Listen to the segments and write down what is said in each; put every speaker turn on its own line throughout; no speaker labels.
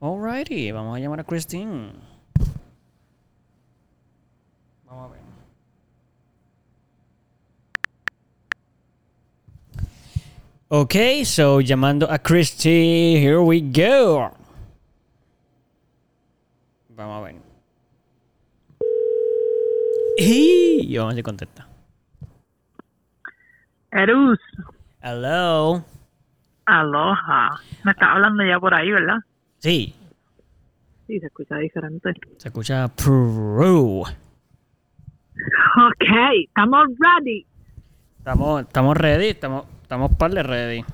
Alrighty, vamos a llamar a Christine. Vamos a ver. Ok, so llamando a Christy, here we go. Vamos a ver. Y vamos a ver si contesta.
Erus,
Hello.
aloha. Me estás hablando ya por ahí, ¿verdad?
Sí,
Sí, se escucha diferente.
se escucha.
Ok, estamos ready.
Estamos, estamos ready, estamos, estamos par de ready.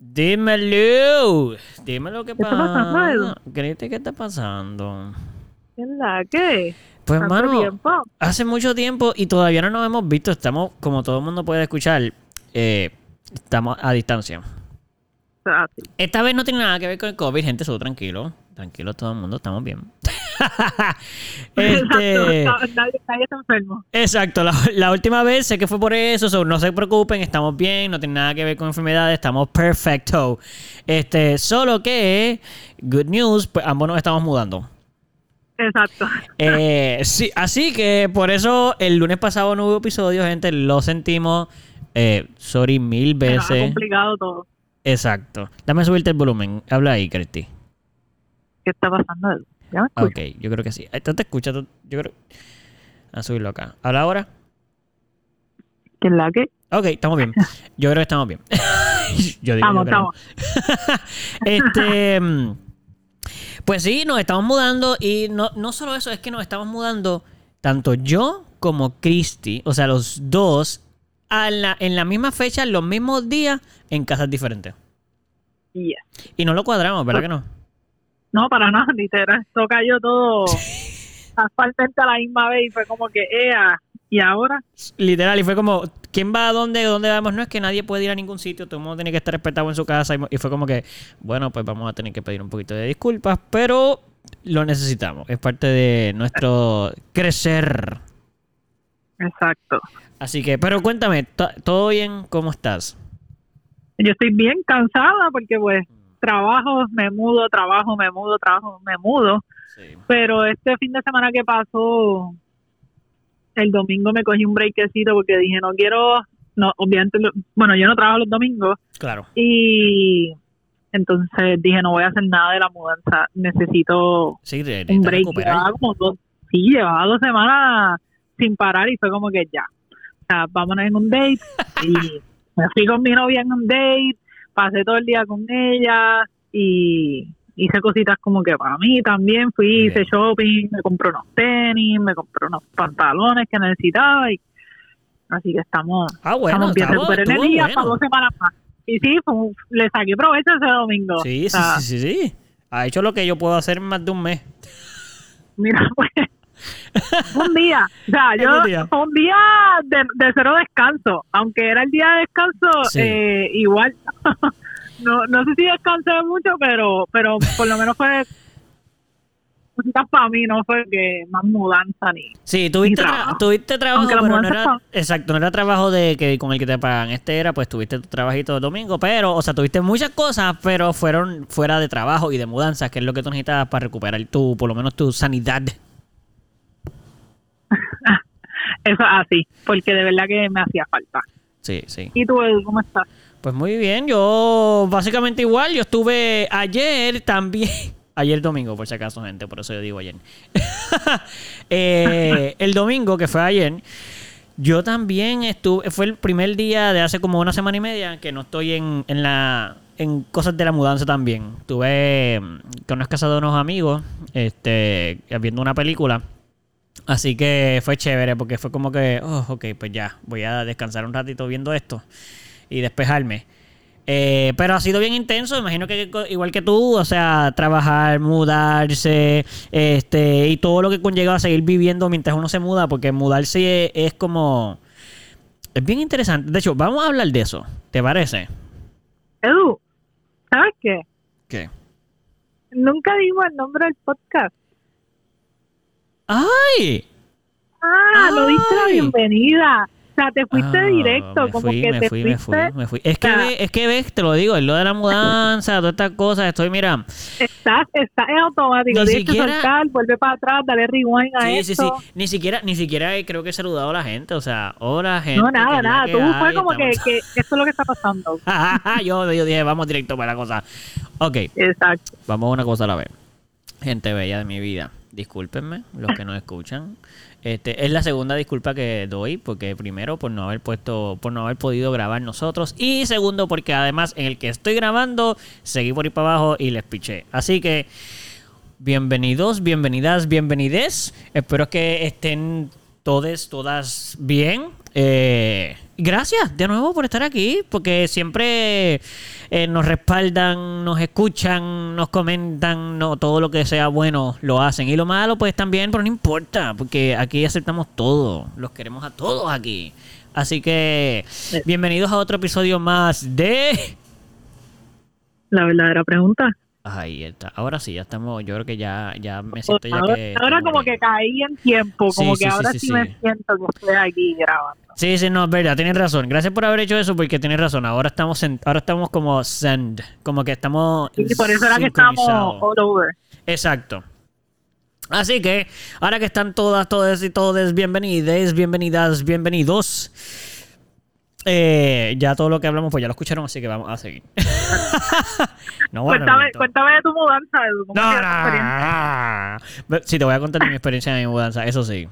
Dímelo. Dime lo que
¿Qué está pasando,
pasa. ¿qué está pasando?
¿En la qué?
Pues, hace mucho tiempo y todavía no nos hemos visto. Estamos, como todo el mundo puede escuchar, eh, estamos a distancia. Esta vez no tiene nada que ver con el COVID, gente, solo tranquilo. Tranquilo todo el mundo, estamos bien. este,
Exacto, nadie, nadie está enfermo.
exacto, la, la última vez sé que fue por eso, so, no se preocupen, estamos bien, no tiene nada que ver con enfermedades, estamos perfecto. Este, solo que, good news, pues ambos nos estamos mudando.
Exacto.
Eh, sí, así que por eso el lunes pasado no hubo episodio, gente, lo sentimos. Eh, sorry mil veces.
complicado todo.
Exacto. Dame subirte el volumen. Habla ahí, Cristi.
¿Qué está pasando? ¿Ya me escuchas?
Ok, yo creo que sí. Esto te escucha. tú- Yo creo. A subirlo acá. ¿Habla ahora?
¿Qué la qué?
Ok, estamos bien. Yo creo que estamos bien. yo digo
Estamos,
yo creo. este. mm, Pues sí, nos estamos mudando. Y no, no solo eso, es que nos estamos mudando. Tanto yo como Cristi. O sea, los dos. A la- en la misma fecha, los mismos días, en casas diferentes. Y no lo cuadramos, ¿verdad que no?
No, para nada, literal. Esto cayó todo asfaltamente a la misma vez y fue como que, ea, ¿y ahora?
Literal, y fue como, ¿quién va a dónde? ¿Dónde vamos? No es que nadie puede ir a ningún sitio, todo el mundo tiene que estar respetado en su casa. Y, y fue como que, bueno, pues vamos a tener que pedir un poquito de disculpas, pero lo necesitamos. Es parte de nuestro crecer.
Exacto.
Así que, pero cuéntame, ¿to- ¿todo bien? ¿Cómo estás?
Yo estoy bien cansada porque pues trabajo, me mudo, trabajo, me mudo, trabajo, me mudo.
Sí.
Pero este fin de semana que pasó, el domingo me cogí un breakcito porque dije, no quiero, no, obviamente, bueno, yo no trabajo los domingos
Claro.
y entonces dije, no voy a hacer nada de la mudanza, necesito
Sí,
un break. Llevaba como dos, sí, llevaba dos semanas sin parar y fue como que ya, sea, vámonos en un date y me fui con mi novia en un date, pasé todo el día con ella y hice cositas como que para mí también, fui, hice shopping, me compré unos tenis, me compré unos pantalones que necesitaba y así que estamos,
Ah, bueno,
estamos bien,
estuvo
energía
bueno.
para dos semanas más. Y sí, un- le saqué provecho ese domingo.
Sí,
O
sí, sí, sí, sí. Ha hecho lo que yo puedo hacer en más de un mes.
Mira, pues, un día, o sea, yo,
un día.
fue un día de, de cero descanso, aunque era el día de descanso,
Sí.
eh, igual, no, no sé si descansé mucho, pero, pero por lo menos fue para mí, no fue que más mudanza ni,
Sí, tuviste, tra- tuviste trabajo, pero no era, exacto, no era trabajo de que con el que te pagan. Este era, pues tuviste tu trabajito el domingo, pero, o sea, tuviste muchas cosas, pero fueron fuera de trabajo y de mudanzas, que es lo que tú necesitabas para recuperar tu, por lo menos tu sanidad.
Eso es así, porque de verdad que me hacía falta.
Sí, sí.
¿Y tú, Edu, cómo estás?
Pues muy bien, yo básicamente igual, yo estuve ayer también, ayer domingo por si acaso gente, por eso yo digo ayer. Eh, el domingo que fue ayer, yo también estuve, fue el primer día de hace como una semana y media que no estoy en, en la en cosas de la mudanza también. Estuve mm, con unas casas de unos amigos, este, viendo una película. Así que fue chévere porque fue como que, oh, ok, pues ya, voy a descansar un ratito viendo esto y despejarme. Eh, pero ha sido bien intenso, imagino que igual que tú, o sea, trabajar, mudarse, este, y todo lo que conlleva a seguir viviendo mientras uno se muda, porque mudarse es, es como... Es bien interesante. De hecho, vamos a hablar de eso, ¿te parece?
Edu, ¿sabes qué?
¿Qué?
Nunca dimos el nombre del podcast.
¡Ay!
Ah, no diste la bienvenida. sea, te fuiste
Ah,
directo,
me
como
fui,
que
me
te
fui, me
fuiste,
fui, me fui. Es que,
Ah.
ve- es que ves, te lo digo, es lo de la mudanza, todas estas cosas, estoy, mira,
estás, estás en automático,
Ni siquiera-
soltar, vuelve para atrás, dale rewind a
sí, sí, sí,
esto.
ni siquiera, ni siquiera creo que he saludado a la gente, o sea, hola gente.
No, nada, nada, tú fue
hay,
como que, que esto es lo que está pasando.
yo, yo dije, vamos directo para la cosa. Ok,
Exacto.
Vamos a una cosa a la vez. Gente bella de mi vida, discúlpenme los que nos escuchan. Este, es la segunda disculpa que doy, porque primero por no haber puesto, por no haber podido grabar nosotros, y segundo porque además en el que estoy grabando seguí por ahí para abajo y les piché. Así que bienvenidos, bienvenidas, bienvenides. Espero que estén todos, todas bien. Eh, gracias de nuevo por estar aquí, porque siempre eh, nos respaldan, nos escuchan, nos comentan, no, todo lo que sea bueno lo hacen. Y lo malo, pues también, pero no importa, porque aquí aceptamos todo, los queremos a todos aquí. Así que, bienvenidos a otro episodio más de...
La verdadera pregunta.
Ahí está. Ahora sí, ya estamos. Yo creo que ya, ya me siento ya
ahora,
que.
ahora como que caí en tiempo, como
Sí,
que
sí,
ahora
sí,
sí, me siento que estoy aquí grabando.
Sí, sí, no, es verdad, tienes razón. Gracias por haber hecho eso, porque tienes razón. Ahora estamos en- ahora estamos como send, como que estamos.
Y por eso era que estamos all over.
Exacto. Así que, ahora que están todas, todas y todos bienvenidas, bienvenidas, bienvenidos. Eh, ya todo lo que hablamos, pues ya lo escucharon, así que vamos a seguir. no, bueno,
cuéntame, cuéntame de tu mudanza, Edu. ¿Cómo
No, no, no, no. Sí, te voy a contar de mi experiencia de mi mudanza, eso sí.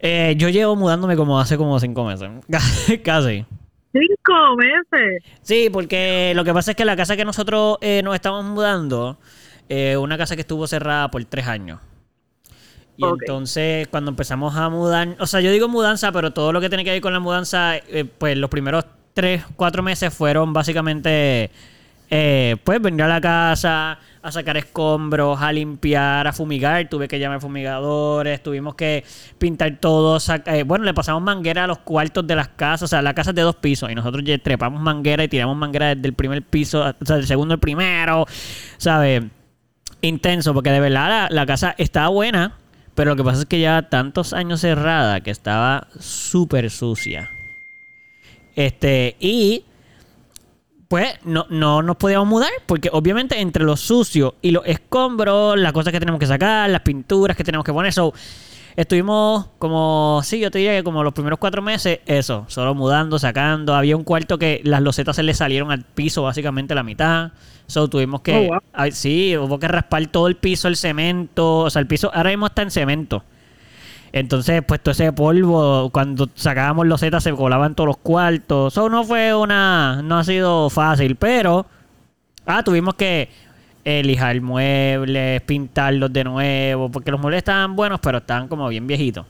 Eh, yo llevo mudándome como hace como cinco meses. Casi.
Cinco meses.
Sí, porque lo que pasa es que la casa que nosotros eh, nos estamos mudando, eh, una casa que estuvo cerrada por tres años. Y entonces, cuando empezamos a mudar, o sea, yo digo mudanza, pero todo lo que tiene que ver con la mudanza, eh, pues los primeros tres, cuatro meses fueron básicamente, pues venir a la casa, a sacar escombros, a limpiar, a fumigar. Tuve que llamar fumigadores, tuvimos que pintar todo. eh, bueno, le pasamos manguera a los cuartos de las casas, o sea, la casa es de dos pisos y nosotros trepamos manguera y tiramos manguera desde el primer piso, o sea, del segundo al primero, ¿sabes? intenso, porque de verdad la, la casa estaba buena, pero lo que pasa es que ya tantos años cerrada que estaba súper sucia. Este, y pues no, no nos podíamos mudar, porque obviamente entre lo sucio y los escombros, las cosas que tenemos que sacar, las pinturas que tenemos que poner, so, estuvimos como, sí, yo te diría que como los primeros cuatro meses, eso, solo mudando, sacando. Había un cuarto que las losetas se le salieron al piso básicamente la mitad. So tuvimos que,
Oh, wow.
ay, sí, hubo que raspar todo el piso, el cemento, o sea, el piso ahora mismo está en cemento. Entonces, pues todo ese polvo, cuando sacábamos losetas se colaban todos los cuartos. Eso no fue una, no ha sido fácil, pero, ah, tuvimos que eh, lijar muebles, pintarlos de nuevo, porque los muebles estaban buenos, pero estaban como bien viejitos.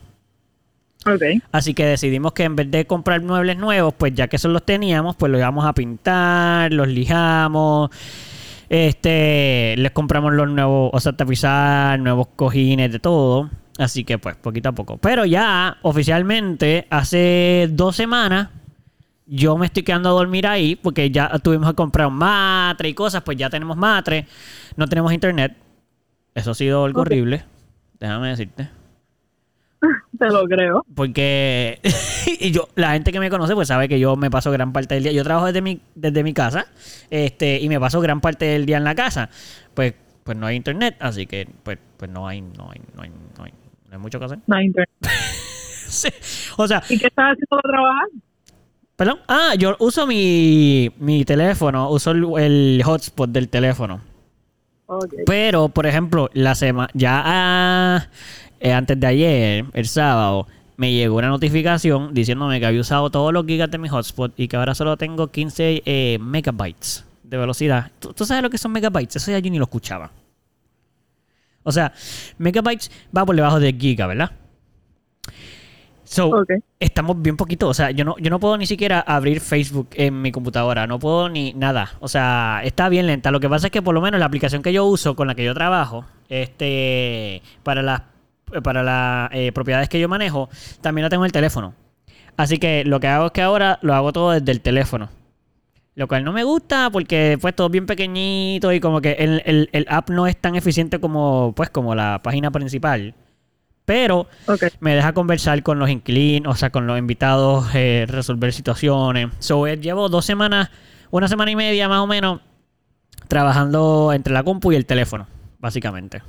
Ok.
Así que decidimos que en vez de comprar muebles nuevos, pues ya que esos los teníamos, pues los íbamos a pintar, los lijamos. Este, les compramos los nuevos, o sea, tapizar, nuevos cojines, de todo. Así que pues, poquito a poco. Pero ya, oficialmente, hace dos semanas, yo me estoy quedando a dormir ahí, porque ya tuvimos que comprar un matre y cosas, pues ya tenemos matre, no tenemos internet. Eso ha sido algo horrible, déjame decirte.
Te lo creo.
Porque y yo, la gente que me conoce, pues sabe que yo me paso gran parte del día. Yo trabajo desde mi, desde mi casa, este, y me paso gran parte del día en la casa. Pues, pues no hay internet, así que pues, pues no hay, no hay, no hay, no hay, no hay mucho que hacer.
No hay internet.
Sí. O sea,
¿Y qué estás haciendo para trabajar?
perdón. Ah, yo uso mi, mi teléfono, uso el, el hotspot del teléfono.
Ok.
Pero, por ejemplo, la semana ya ah, eh, antes de ayer, el sábado, me llegó una notificación diciéndome que había usado todos los gigas de mi hotspot y que ahora solo tengo 15 eh, megabytes de velocidad. ¿Tú, tú sabes lo que son megabytes? Eso ya yo ni lo escuchaba. O sea, megabytes va por debajo de giga, ¿verdad? So,
Ok.
estamos bien poquito. O sea, yo no, yo no puedo ni siquiera abrir Facebook en mi computadora. No puedo ni nada. O sea, está bien lenta. Lo que pasa es que por lo menos la aplicación que yo uso, con la que yo trabajo, este, para las para las eh, propiedades que yo manejo, también la tengo en el teléfono. Así que lo que hago es que ahora lo hago todo desde el teléfono. Lo cual no me gusta porque pues todo es bien pequeñito y como que el, el- el app no es tan eficiente como pues como la página principal. Pero me deja conversar con los inquilinos, o sea, con los invitados, eh, resolver situaciones. So, eh, llevo dos semanas, una semana y media más o menos, trabajando entre la compu y el teléfono, básicamente.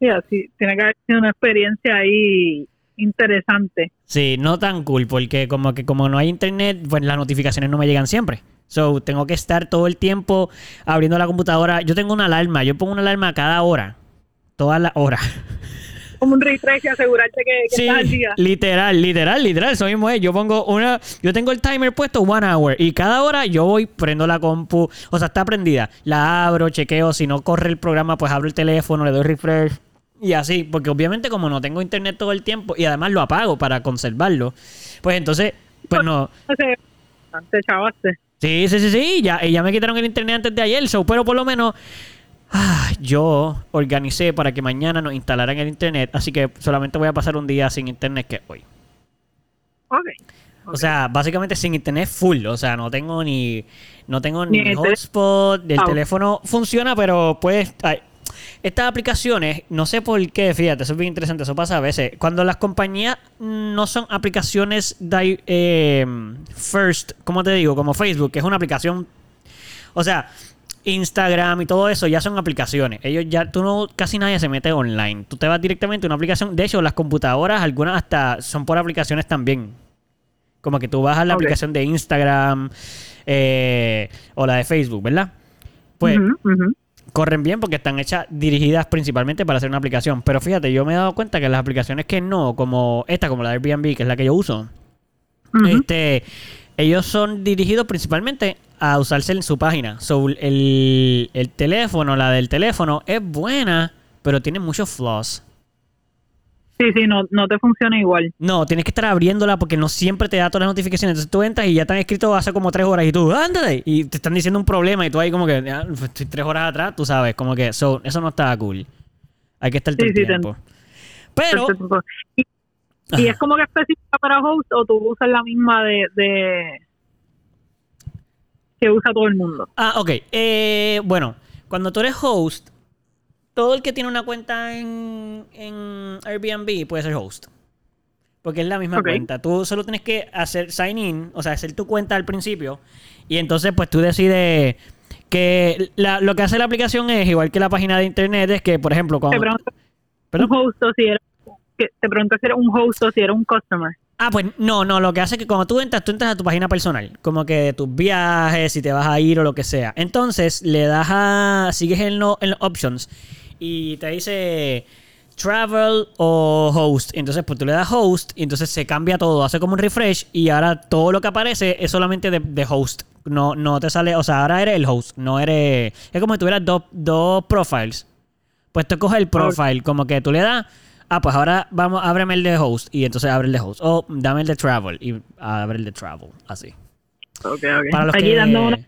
Sí, así, tiene que haber sido una experiencia ahí interesante.
Sí, no tan cool, porque como que como no hay internet, pues las notificaciones no me llegan siempre. So, tengo que estar todo el tiempo abriendo la computadora. Yo tengo una alarma, yo pongo una alarma cada hora. Todas las horas.
Como un refresh y asegurarte que, que
Sí,
estás al día.
literal, literal, literal. Eso mismo es. Yo pongo una. Yo tengo el timer puesto one hour. Y cada hora yo voy, prendo la compu. O sea, está prendida. La abro, chequeo. Si no corre el programa, pues abro el teléfono, le doy refresh. Y así. Porque obviamente, como no tengo internet todo el tiempo. Y además lo apago para conservarlo. Pues entonces, pues no.
Te chavaste.
Sí, sí, sí, sí. Ya, ya me quitaron el internet antes de ayer. So, pero por lo menos. ah, yo organicé para que mañana nos instalaran el internet. Así que solamente voy a pasar un día sin internet que hoy.
Ok.
O sea, básicamente sin internet full. O sea, no tengo ni. No tengo ni, hotspot. El
Ah.
teléfono funciona, pero pues. ay, estas aplicaciones, no sé por qué, fíjate, eso es bien interesante, eso pasa a veces. Cuando las compañías no son aplicaciones eh, first, como te digo, como Facebook, que es una aplicación. O sea, Instagram y todo eso ya son aplicaciones. Ellos ya, tú no, casi nadie se mete online. Tú te vas directamente a una aplicación. De hecho, las computadoras, algunas hasta son por aplicaciones también. Como que tú vas a la aplicación de Instagram eh, o la de Facebook, ¿verdad? Pues. Corren bien porque están hechas dirigidas principalmente para hacer una aplicación. Pero fíjate, yo me he dado cuenta que las aplicaciones que no, como esta, como la de Airbnb, que es la que yo uso, este, ellos son dirigidos principalmente a usarse en su página. So, el, el teléfono, la del teléfono, es buena, pero tiene muchos flaws.
Sí, sí, no, no te funciona igual.
No, tienes que estar abriéndola porque no siempre te da todas las notificaciones. Entonces tú entras y ya te han escrito hace como tres horas y tú, ándale. Y te están diciendo un problema y tú ahí como que, "Ah, pues, estoy tres horas atrás, tú sabes, como que so, eso no está cool. Hay que estar todo
Sí,
el
sí,
tiempo. Pero,
Y, es como que específica para host o tú usas la misma de, de que usa todo el mundo.
ah, ok. Eh, bueno, cuando tú eres host, todo el que tiene una cuenta en, en Airbnb puede ser host. Porque es la misma cuenta. Tú solo tienes que hacer sign in, o sea, hacer tu cuenta al principio. Y entonces, pues tú decides que la- lo que hace la aplicación es, igual que la página de internet, es que, por ejemplo,
Te
cuando.
pregunto
¿Perdón?
un host o si era que- te pregunto si era un host o si era un customer.
Ah, pues no, no, lo que hace es que cuando tú entras, tú entras a tu página personal, como que tus viajes, si te vas a ir o lo que sea. Entonces le das a, sigues en, lo- en los options y te dice travel o host. Entonces pues tú le das host y entonces se cambia todo, hace como un refresh y ahora todo lo que aparece es solamente de, de host. No, no te sale, o sea, ahora eres el host, no eres... Es como si tuvieras dos, dos profiles. Pues tú coges el profile, como que tú le das, ah, pues ahora vamos, ábreme el de host, y entonces abre el de host. O dame el de travel, y abre el de travel, así.
Okay, okay.
Para los
Aquí
que...
dando una,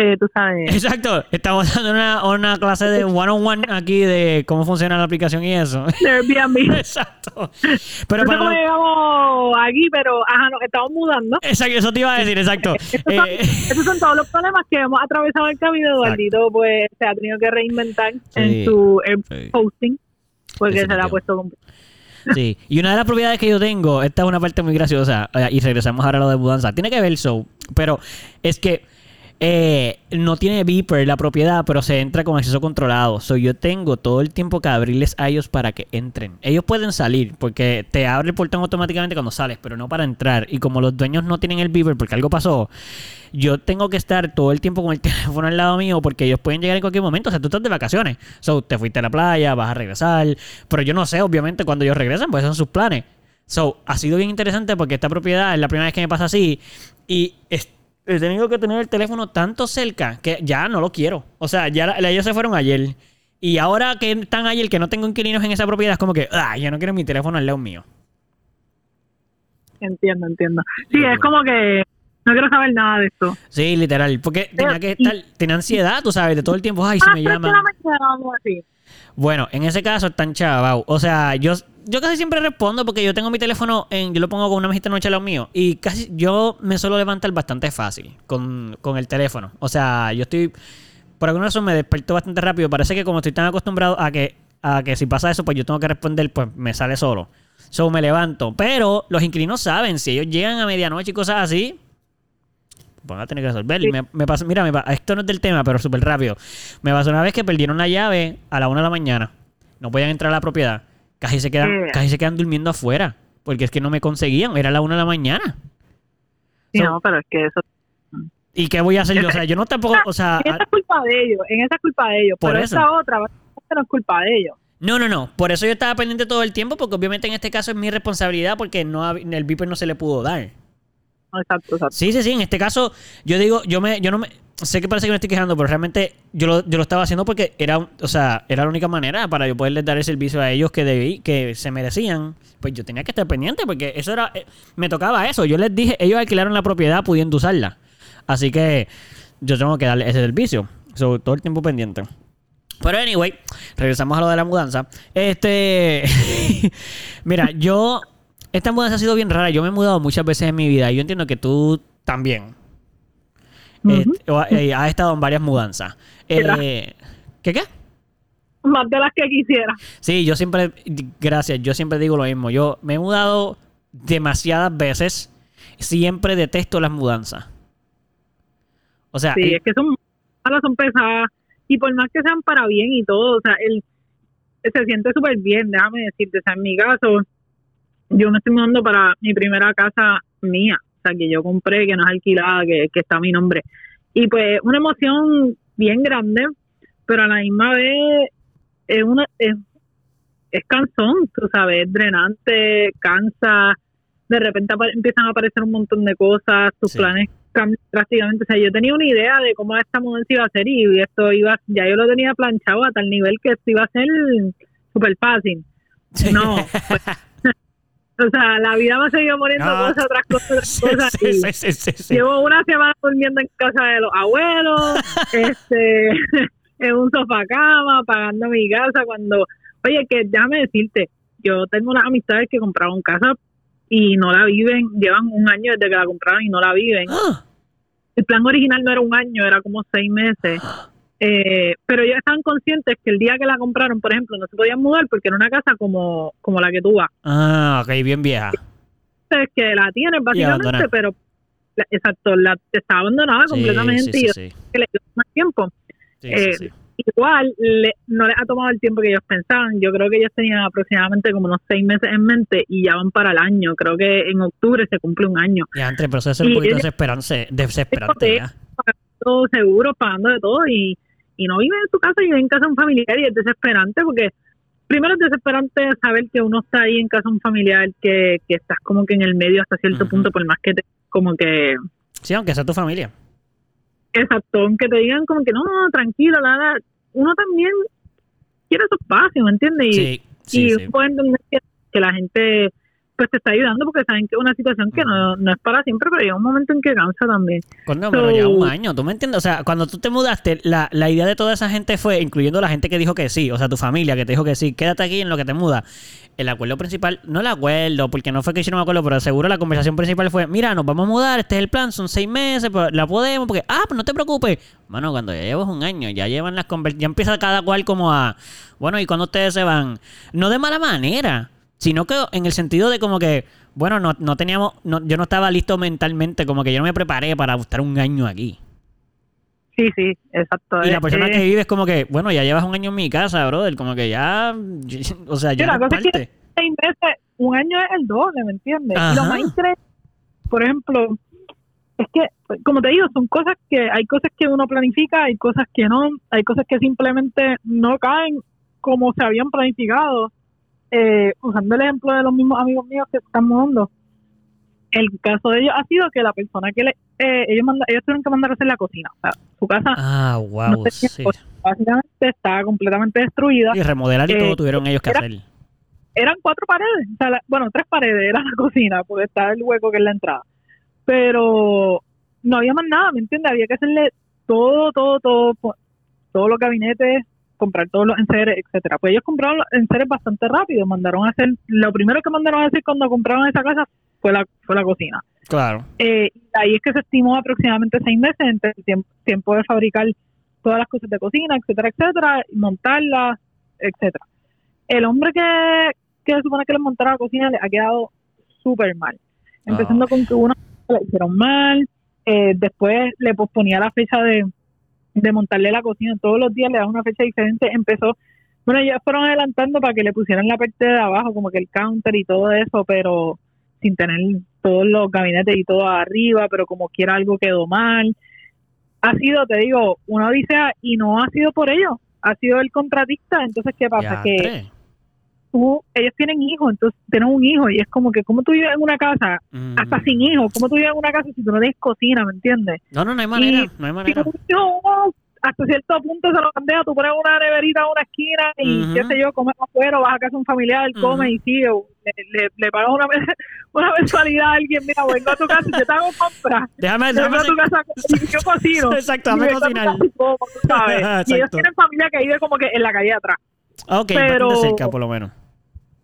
eh, tú sabes.
Exacto, estamos dando una, una clase de one-on-one aquí de cómo funciona la aplicación y eso.
de Airbnb.
Exacto. Pero
no sé cómo llegamos aquí, pero ajá, nos estamos mudando.
Exacto, eso te iba a decir, exacto.
Estos son,
Eh,
estos son todos los problemas que hemos atravesado el camino. Eduardito, pues, se ha tenido que reinventar en su
Sí.
hosting, porque se le ha puesto con...
Sí, y una de las propiedades que yo tengo, esta es una parte muy graciosa, eh, y regresamos ahora a lo de mudanza, tiene que ver so, pero es que eh, no tiene beeper la propiedad, pero se entra con acceso controlado. So, yo tengo todo el tiempo que abrirles a ellos para que entren. Ellos pueden salir, porque te abre el portón automáticamente cuando sales, pero no para entrar. Y como los dueños no tienen el beeper porque algo pasó, yo tengo que estar todo el tiempo con el teléfono al lado mío porque ellos pueden llegar en cualquier momento. O sea, tú estás de vacaciones. So, te fuiste a la playa, vas a regresar. Pero yo no sé, obviamente, cuando ellos regresan, pues son sus planes. So, ha sido bien interesante porque esta propiedad es la primera vez que me pasa así. Y es- he tenido que tener el teléfono tanto cerca que ya no lo quiero. O sea, ya la- ellos se fueron ayer. Y ahora que están ayer, que no tengo inquilinos en esa propiedad, es como que, ah, ya no quiero mi teléfono al lado mío.
Entiendo, entiendo. Sí, es como que no quiero saber nada de esto.
Sí, literal. Porque tenía que estar, tenía ansiedad, tú sabes, de todo el tiempo, ay, si
Ah,
me
tres
Bueno, en ese caso están chavados. O sea, yo, yo casi siempre respondo porque yo tengo mi teléfono en, yo lo pongo con una mesita noche al lado mío. Y casi yo me suelo levantar bastante fácil con, con el teléfono. O sea, yo estoy. Por alguna razón me desperto bastante rápido. Parece que como estoy tan acostumbrado a que a que si pasa eso, pues yo tengo que responder, pues me sale solo. So me levanto. Pero los inquilinos saben, si ellos llegan a medianoche y cosas así, van a tener que resolver. Me, me pasa, mira, me esto no es del tema, pero súper rápido. Me pasó una vez que perdieron la llave a la una de la mañana. No podían entrar a la propiedad. Casi se quedan, casi se quedan durmiendo afuera. Porque es que no me conseguían. Era la una de la mañana.
Sí,
So-
no, pero es que eso
¿Y qué voy a hacer yo? O sea, yo no tampoco, o sea,
en esa es culpa de ellos, en esa es culpa de ellos,
Por
pero
eso.
esta otra no es culpa de ellos.
no, no, no. Por eso yo estaba pendiente todo el tiempo, porque obviamente en este caso es mi responsabilidad, porque no el viper no se le pudo dar.
Exacto, exacto.
Sí, sí, sí. En este caso, yo digo, yo me, yo no me, sé que parece que me estoy quejando, pero realmente yo lo, yo lo estaba haciendo porque era, o sea, era la única manera para yo poderles dar el servicio a ellos que debí, que se merecían. Pues yo tenía que estar pendiente porque eso era, eh, me tocaba eso. Yo les dije, ellos alquilaron la propiedad pudiendo usarla. Así que yo tengo que darle ese servicio. So, todo el tiempo pendiente. Pero anyway, regresamos a lo de la mudanza. Este, mira, yo esta mudanza ha sido bien rara. Yo me he mudado muchas veces en mi vida y yo entiendo que tú también. O- eh, has estado en varias mudanzas. Eh, ¿Qué qué?
Más de las que quisiera.
Sí, yo siempre, gracias, yo siempre digo lo mismo. Yo me he mudado demasiadas veces. Siempre detesto las mudanzas. O sea,
Sí, es que son malas, son pesadas. Y por más que sean para bien y todo, o sea, él se siente súper bien, déjame decirte. O sea, en mi caso, yo me estoy mudando para mi primera casa mía. O sea, que yo compré, que no es alquilada, que, que está a mi nombre. Y pues, una emoción bien grande, pero a la misma vez es una es, es cansón, tú sabes, es drenante, cansa. De repente empiezan a aparecer un montón de cosas, tus
Sí.
planes cambian drásticamente. O sea, yo tenía una idea de cómo esta mudanza iba a ser y esto iba, ya yo lo tenía planchado a tal nivel que esto iba a ser súper fácil. No, pues, o sea, la vida me ha seguido poniendo
No.
cosas tras cosas, cosas.
sí, sí, sí.
Llevo una semana durmiendo en casa de los abuelos, este, en un sofá cama, pagando mi casa cuando, oye, que déjame decirte, yo tengo unas amistades que compraron casa y no la viven, llevan un año desde que la compraron y no la viven.
Ah,
El plan original no era un año, era como seis meses. Eh, pero ellos estaban conscientes que el día que la compraron, por ejemplo, no se podían mudar porque era una casa como, como la que tú vas.
Ah, ok, bien vieja.
Entonces, que la tienen básicamente, pero la- exacto, la está abandonada
Sí,
completamente
sí,
y
sí,
que le dio más tiempo.
Sí,
Eh. Igual le- no les ha tomado el tiempo que ellos pensaban. Yo creo que ellos tenían aproximadamente como unos seis meses en mente y ya van para el año. Creo que en octubre se cumple un año.
Ya, entre, pero eso es un poquito desesperante, desesperante ya.
Todo seguro, pagando de todo y, y no vive en su casa y vive en casa de un familiar y es desesperante porque primero es desesperante saber que uno está ahí en casa de un familiar que, que estás como que en el medio hasta cierto punto por más que te, como que
Sí, aunque sea tu familia.
Exacto, aunque te digan como que no, tranquilo, la, la- uno también quiere su espacio, ¿me entiendes? Y,
Sí, sí,
y
sí.
puede entender que, que la gente pues te está ayudando porque saben que es una situación que no, no es para siempre, pero llega un momento en que cansa también.
Coño, pero ya un
So-
año, ¿tú me entiendes? O sea, cuando tú te mudaste, la, la idea de toda esa gente fue, incluyendo la gente que dijo que sí, o sea, tu familia que te dijo que sí, quédate aquí en lo que te muda. El acuerdo principal, no el acuerdo, porque no fue que hicieron un acuerdo, pero seguro la conversación principal fue, mira, nos vamos a mudar, este es el plan, son seis meses, pero la podemos, porque, ah, pues no te preocupes. Mano, cuando ya llevas un año, ya llevan las conversaciones, ya empieza cada cual como a, bueno, ¿y cuando ustedes se van? No de mala manera, sino que en el sentido de como que, bueno, no, no teníamos, no, yo no estaba listo mentalmente, como que yo no me preparé para estar un año aquí.
Sí, sí, exacto.
Y la persona
eh,
que vive es como que, bueno, ya llevas un año en mi casa, brother, como que ya, o sea, ya eres
cosa es que-
parte.
un año es el doble, ¿me entiendes? Y lo
Ajá.
más interesante, por ejemplo, es que, como te digo, son cosas que, hay cosas que uno planifica, hay cosas que no, hay cosas que simplemente no caen como se habían planificado. Eh, usando el ejemplo de los mismos amigos míos que están mudando, el caso de ellos ha sido que la persona que le, eh, ellos, manda- ellos tuvieron que mandar a hacer la cocina, o sea, su casa
Ah, wow,
no tenía
sí.
cocina, básicamente estaba completamente destruida
Y remodelar y
Eh,
todo tuvieron ellos que
era-
hacer.
eran cuatro paredes, o sea, la- bueno, tres paredes era la cocina, porque estaba el hueco que es la entrada. Pero no había más nada, ¿me entiendes? Había que hacerle todo, todo, todo, todos los gabinetes, comprar todos los enseres, etcétera. Pues ellos compraron los enseres bastante rápido, mandaron a hacer, lo primero que mandaron a hacer cuando compraron esa casa fue la, fue la cocina.
Claro.
Eh, ahí es que se estimó aproximadamente seis meses entre el tiempo, tiempo de fabricar todas las cosas de cocina, etcétera, etcétera, y montarlas, etcétera. el hombre que, que se supone que le montara la cocina le ha quedado súper mal. Empezando
Ah.
con que una le hicieron mal, eh, después le posponía la fecha de, de montarle la cocina, todos los días le daban una fecha diferente, empezó, bueno, ya fueron adelantando para que le pusieran la parte de abajo, como que el counter y todo eso, pero sin tener todos los gabinetes y todo arriba, pero como quiera algo quedó mal. Ha sido, te digo, una odisea y no ha sido por ello, ha sido el contratista, entonces, ¿qué pasa? Que. Tú, ellos tienen hijos, entonces tienen un hijo y es como que, ¿cómo tú vives en una casa,
Mm.
hasta sin hijos? ¿Cómo tú vives en una casa si tú no tienes cocina, me entiendes?
No, no, no hay manera.
Y-
no hay
Si
manera.
hijo, uno hasta cierto punto se lo bandeja, tú pones una neverita en una esquina y
Ujú.
qué sé yo, comes afuera, vas a casa de un familiar,
Ujú.
come y sigue, le, le, le pagas una, una mensualidad a alguien, mira, vengo a tu casa y yo te hago compras.
Déjame,
Yo
déjame
vengo a tu casa y yo cocino.
Exacto, déjame
a
cocinar.
casa y sabes. Ellos tienen familia que vive como que en la calle de atrás.
Ok,
pero-
cerca por lo menos.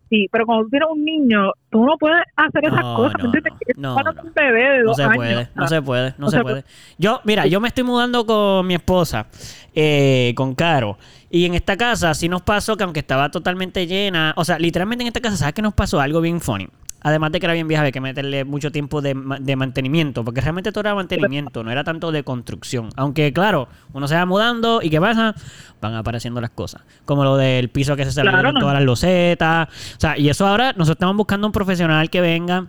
Sí, pero cuando tú tienes un niño, tú no puedes hacer esas
No,
cosas.
no, no, no,
para
no.
un bebé de
No
dos
se
años.
puede, no
Ah,
se puede, no, se puede. Yo, mira, yo me estoy mudando con mi esposa, eh, con Caro. Y en esta casa sí nos pasó que aunque estaba totalmente llena, o sea, literalmente en esta casa, ¿sabes qué nos pasó? Algo bien funny. Además de que era bien vieja, había que meterle mucho tiempo de, de mantenimiento, porque realmente todo era mantenimiento, no era tanto de construcción. Aunque, claro, uno se va mudando y ¿qué pasa? Van apareciendo las cosas. Como lo del piso que se salió
Claro, no.
todas las losetas. O sea, y eso ahora nosotros estamos buscando un profesional que venga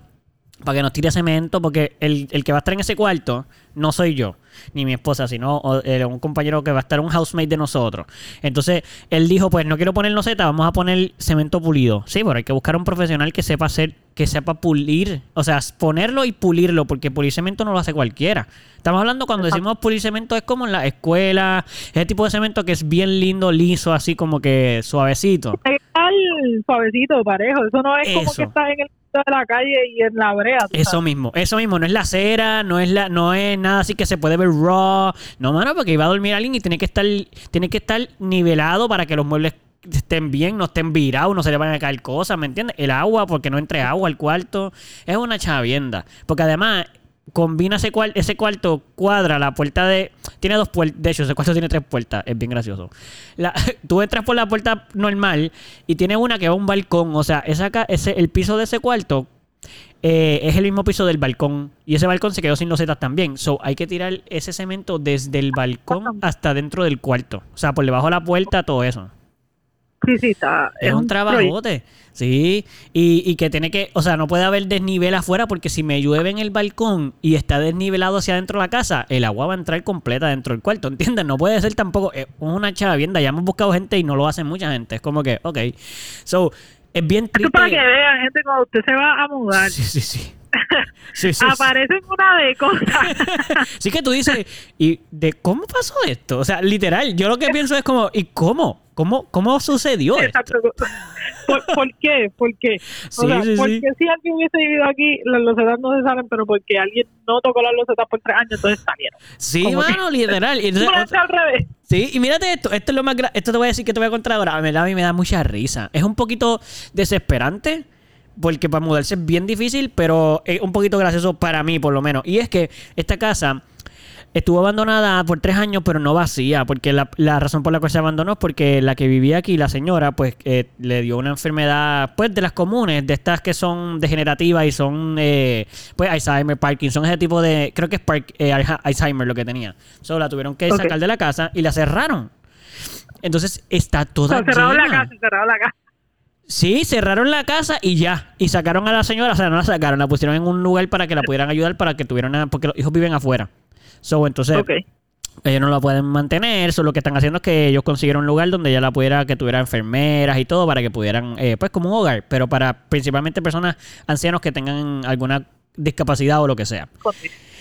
para que nos tire cemento, porque el, el que va a estar en ese cuarto no soy yo, ni mi esposa, sino o- eh, un compañero que va a estar, un housemate de nosotros. Entonces, él dijo, pues no quiero poner loseta, vamos a poner cemento pulido. Sí, pero hay que buscar un profesional que sepa hacer, que sepa pulir, o sea, ponerlo y pulirlo, porque pulir cemento no lo hace cualquiera. Estamos hablando cuando decimos pulir cemento es como en la escuela, ese tipo de cemento que es bien lindo, liso, así como que suavecito.
Tal suavecito, parejo. Eso no es como que estás en el de la calle y en la brea.
Eso
sabes.
mismo, eso mismo, no es la cera, no es la, no es nada así que se puede ver raw. No, mano, porque iba a dormir alguien y tiene que estar, tiene que estar nivelado para que los muebles estén bien, no estén virados, no se le vayan a caer cosas, ¿me entiendes? El agua, porque no entre agua al cuarto, es una chavienda. Porque además, combina ese, cual- ese cuarto, cuadra la puerta de. Tiene dos puertas. De hecho, ese cuarto tiene tres puertas. Es bien gracioso. La- tú entras por la puerta normal y tiene una que va a un balcón. O sea, esa, ese, el piso de ese cuarto eh, es el mismo piso del balcón. Y ese balcón se quedó sin losetas también. So, hay que tirar ese cemento desde el balcón hasta dentro del cuarto. O sea, por debajo de la puerta, todo eso.
Sí, sí, está.
Es un
proyecto.
trabajote. Sí. Y, y que tiene que, o sea, no puede haber desnivel afuera porque si me llueve en el balcón y está desnivelado hacia adentro de la casa, el agua va a entrar completa dentro del cuarto. ¿Entiendes? No puede ser tampoco. Es una chavienda. Ya hemos buscado gente y no lo hace mucha gente. Es como que, ok. So, es bien
Esto
triste.
para que vean, gente, cuando usted se va a mudar,
Sí, sí, sí. Sí, sí, sí.
aparecen una de cosas.
Sí que tú dices, ¿y de cómo pasó esto? O sea, literal, yo lo que pienso es como, ¿y cómo? ¿Cómo, cómo sucedió esto?
¿Por, por qué? ¿Por qué?
Sí,
o sea,
sí, sí.
porque si alguien hubiese vivido aquí, las losetas no se salen, pero porque alguien no tocó las losetas por tres años, entonces salieron.
Sí,
que-
mano, literal. Y entonces,
al revés.
Sí, y mírate esto, esto es lo más gra- esto te voy a decir que te voy a contar ahora, a mí, a mí me da mucha risa. Es un poquito desesperante porque para mudarse es bien difícil, pero es un poquito gracioso para mí por lo menos. Y es que esta casa estuvo abandonada por tres años, pero no vacía, porque la, la razón por la cual se abandonó es porque la que vivía aquí, la señora, pues eh, le dio una enfermedad, pues de las comunes, de estas que son degenerativas y son, eh, pues Alzheimer, Parkinson, ese tipo de, creo que es Park- eh, Alzheimer lo que tenía. Solo la tuvieron que sacar de la casa y la cerraron. Entonces está toda
cerraron la casa, cerraron la casa.
Sí, cerraron la casa y ya. Y sacaron a la señora, o sea, no la sacaron, la pusieron en un lugar para que la pudieran ayudar para que tuvieran una, porque los hijos viven afuera. So, entonces,
Ok.
ellos no la pueden mantener, so, lo que están haciendo es que ellos consiguieron un lugar donde ella la pudiera, que tuviera enfermeras y todo para que pudieran, eh, pues como un hogar, pero para principalmente personas ancianos que tengan alguna discapacidad o lo que sea.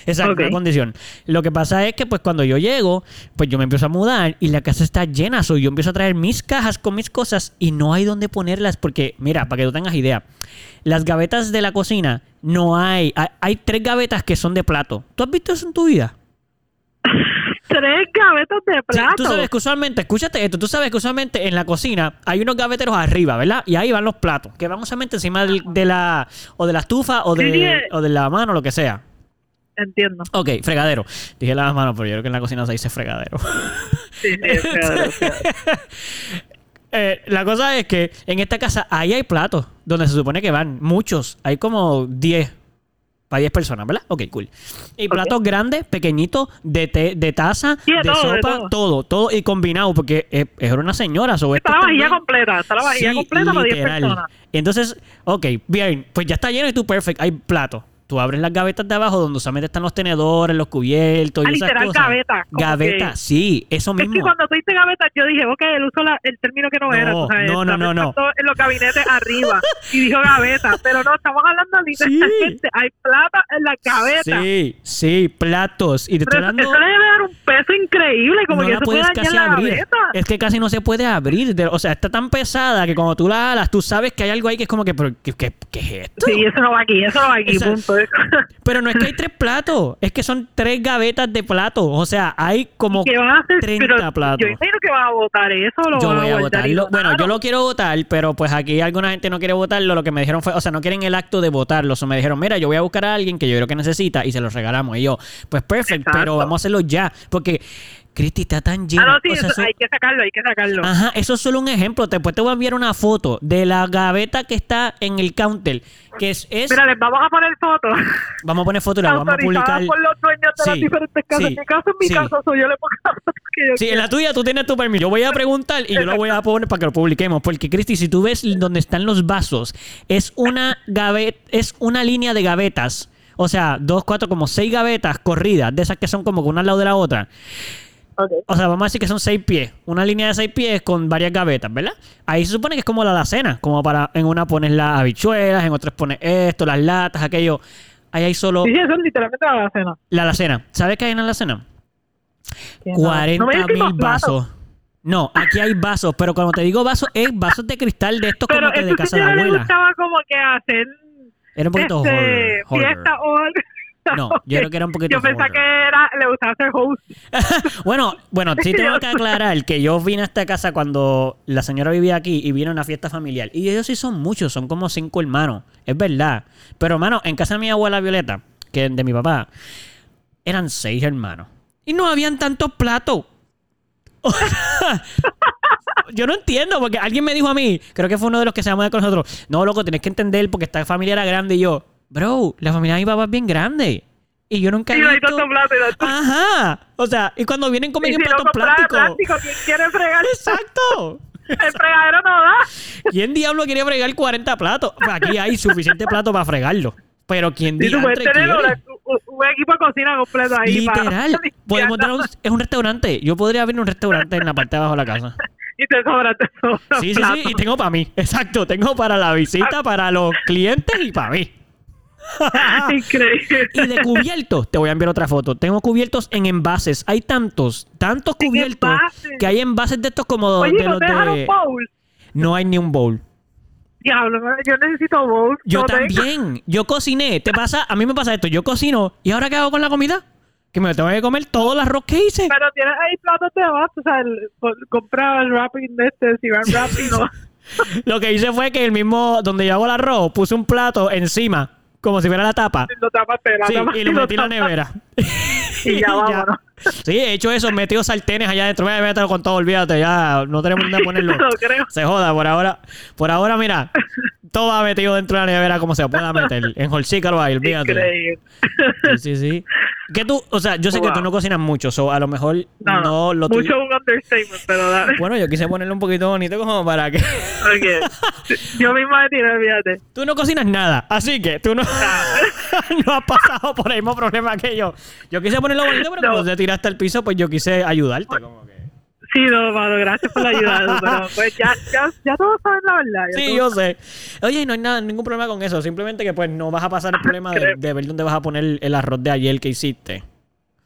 Exacto,
Ok.
una condición. Lo que pasa es que pues cuando yo llego, pues yo me empiezo a mudar y la casa está llena. So, yo empiezo a traer mis cajas con mis cosas y no hay dónde ponerlas porque, mira, para que tú tengas idea, las gavetas de la cocina no hay. Hay, hay tres gavetas que son de plato. ¿Tú has visto eso en tu vida?
Tres gavetas de
Sí,
plato.
tú sabes que usualmente, escúchate esto, tú sabes que usualmente en la cocina hay unos gaveteros arriba, ¿verdad? Y ahí van los platos, que van usualmente encima del- de, la o de la estufa o de,
Sí,
o de la mano, lo que sea.
Entiendo.
Ok, fregadero. Dije la mano, pero yo creo que en la cocina se dice fregadero.
Sí, sí, es fregadero.
Eh, la cosa es que en esta casa ahí hay platos donde se supone que van muchos. Hay como 10 para 10 personas, ¿verdad? Ok, cool. Y platos grandes, pequeñitos, de, té, de taza,
Sí, de
sopa,
todo.
todo. todo, y combinado, porque es, es una señora. sobre
Está la vajilla completa, está la vajilla completa para 10 personas.
Entonces, ok, bien, pues ya está lleno y tú perfect, hay platos. Tú abres las gavetas de abajo donde usualmente están los tenedores, los cubiertos y
Ah,
esas
literal,
cosas.
gavetas, como
Gavetas,
que-
sí, eso
Es que
mismo.
cuando tú dices gavetas, yo dije, ok, él usó la- el término que no,
No,
era. tú sabes,
no, no, no, no.
En los gabinetes arriba. Y dijo gaveta. Pero no, estamos hablando literalmente. Hay plata en las gavetas.
Sí, sí, platos. Y te estoy
Pero eso,
dando...
eso le debe dar un peso increíble. Como
no
que
la
eso puede
puedes
dañar
casi
la
abrir.
gaveta.
Es que casi no se puede abrir. o sea, está tan pesada que cuando tú la alas, tú sabes que hay algo ahí que es como que, pero, ¿qué, qué- qué es esto?
Sí, eso no va aquí, eso no va aquí, punto.
Pero no es que hay tres platos, es que son tres gavetas de platos. O sea, hay como
van a hacer
30
pero
platos.
Yo imagino que van a votar eso. Lo
yo
van
voy a votarlo. Bueno, yo lo quiero votar, pero pues aquí alguna gente no quiere votarlo. Lo que me dijeron fue, o sea, no quieren el acto de votarlo. O sea, me dijeron, mira, yo voy a buscar a alguien que yo creo que necesita y se los regalamos. Y yo, pues perfecto, pero vamos a hacerlo ya. Porque Cristi está tan
Ah,
llena.
no, sí,
o sea,
eso- hay que sacarlo, hay que sacarlo.
Ajá, eso es solo un ejemplo. Después te voy a enviar una foto de la gaveta que está en el counter. Que es. es-
Mira, les vamos a poner fotos.
vamos a poner foto y la vamos a publicar.
por los dueños de las
Sí,
diferentes casas.
sí,
en mi caso, en mi
sí.
caso, soy yo le pongo las fotos que yo
Sí, en la tuya tú tienes tu permiso. Yo voy a preguntar y yo lo voy a poner para que lo publiquemos. Porque, Cristi, si tú ves donde están los vasos, es una gaveta, es una línea de gavetas. O sea, dos, cuatro, como seis gavetas corridas, de esas que son como que una al lado de la otra. O sea, vamos a decir que son seis pies. Una línea de seis pies con varias gavetas, ¿verdad? Ahí se supone que es como la alacena. Como para en una pones las habichuelas, en otras pones esto, las latas, aquello. Ahí hay solo
Sí, sí, eso es literalmente la cena.
la alacena. ¿Sabes qué hay en la alacena?
Que no-
40
no me digas que
mil vasos. No, aquí hay vasos, pero cuando te digo vasos, es vasos de cristal de estos
Pero
como que de casa de abuela.
gustaba como que hacer
Era un poquito
este,
horror, horror.
fiesta o algo.
No, yo creo que era un poquito
Yo pensaba que era, le gustaba hacer host.
Bueno, bueno, sí tengo que aclarar que yo vine a esta casa cuando la señora vivía aquí y vino a una fiesta familiar. Y ellos sí son muchos, son como cinco hermanos. Es verdad. Pero, hermano, en casa de mi abuela Violeta, que de mi papá, eran seis hermanos. Y no habían tantos platos. Yo no entiendo, porque alguien me dijo a mí, creo que fue uno de los que se llamó con nosotros, no, loco, tienes que entender porque esta familia era grande y yo, bro, la familia de mi papá es bien grande. Y yo nunca he
Y no hay
visto...
plato.
Ajá. O sea, y cuando vienen
si
en
no
platos plásticos.
plástico, ¿quién quiere fregar?
Exacto.
El fregadero no da.
¿Quién diablo quería fregar 40 platos? Pues aquí hay suficiente plato para fregarlo. Pero ¿quién diantre
tener
quiere?
un, un equipo de cocina completo ahí.
Literal. Podemos tener un, es un restaurante. Yo podría abrir un restaurante en la parte de abajo de la casa.
Y te sobra, te sobra.
Sí, sí, sí. Y tengo para mí. Exacto. Tengo para la visita, para los clientes y para mí.
Increíble.
Y de cubiertos, te voy a enviar otra foto. Tengo cubiertos en envases. Hay tantos, tantos cubiertos que hay envases de estos como
Oye,
de
¿no
los
te dejaron
de.
bowl?
No hay ni un bowl.
Diablo, yo necesito bowl.
Yo
No tengo.
también. Yo cociné. ¿Te pasa? A mí me pasa esto. Yo cocino. ¿Y ahora qué hago con la comida? Que me tengo que comer todo el arroz que hice.
Pero tienes ahí platos de abasto, o sea, el, co- compra el wrapping de este, si van wrapping.
Lo que hice fue que el mismo, donde yo hago el arroz, puse un plato encima, como si fuera la tapa.
lo tapaste, la
Sí, y lo metí en la nevera.
Y ya vámonos.
Sí, he hecho eso, metido sartenes allá adentro. Mira, mételo con todo, olvídate, ya no tenemos dónde ponerlo.
No creo.
Se joda, por ahora, por ahora, mira, todo va metido dentro de la nevera como se pueda meter. En holsícaro ahí, olvídate.
Increíble.
Sí, sí, sí. Que tú, o sea, yo sé que tú no cocinas mucho, so a lo mejor no,
No,
lo
mucho
tuyo-
un understatement, pero dale.
Bueno, yo quise ponerlo un poquito bonito como para que...
Yo misma me tiré, fíjate.
Tú no cocinas nada, así que tú no, no has pasado por el mismo problema que yo. Yo quise ponerlo bonito, pero
No.
cuando te tiraste al piso, pues yo quise ayudarte. Como que...
Sí, no, mano, gracias por la ayuda, pero pues ya, ya, ya todos saben la verdad.
Sí,
todos-
yo sé. Oye, no hay nada, ningún problema con eso. Simplemente que pues no vas a pasar el problema de, de ver dónde vas a poner el arroz de ayer que hiciste.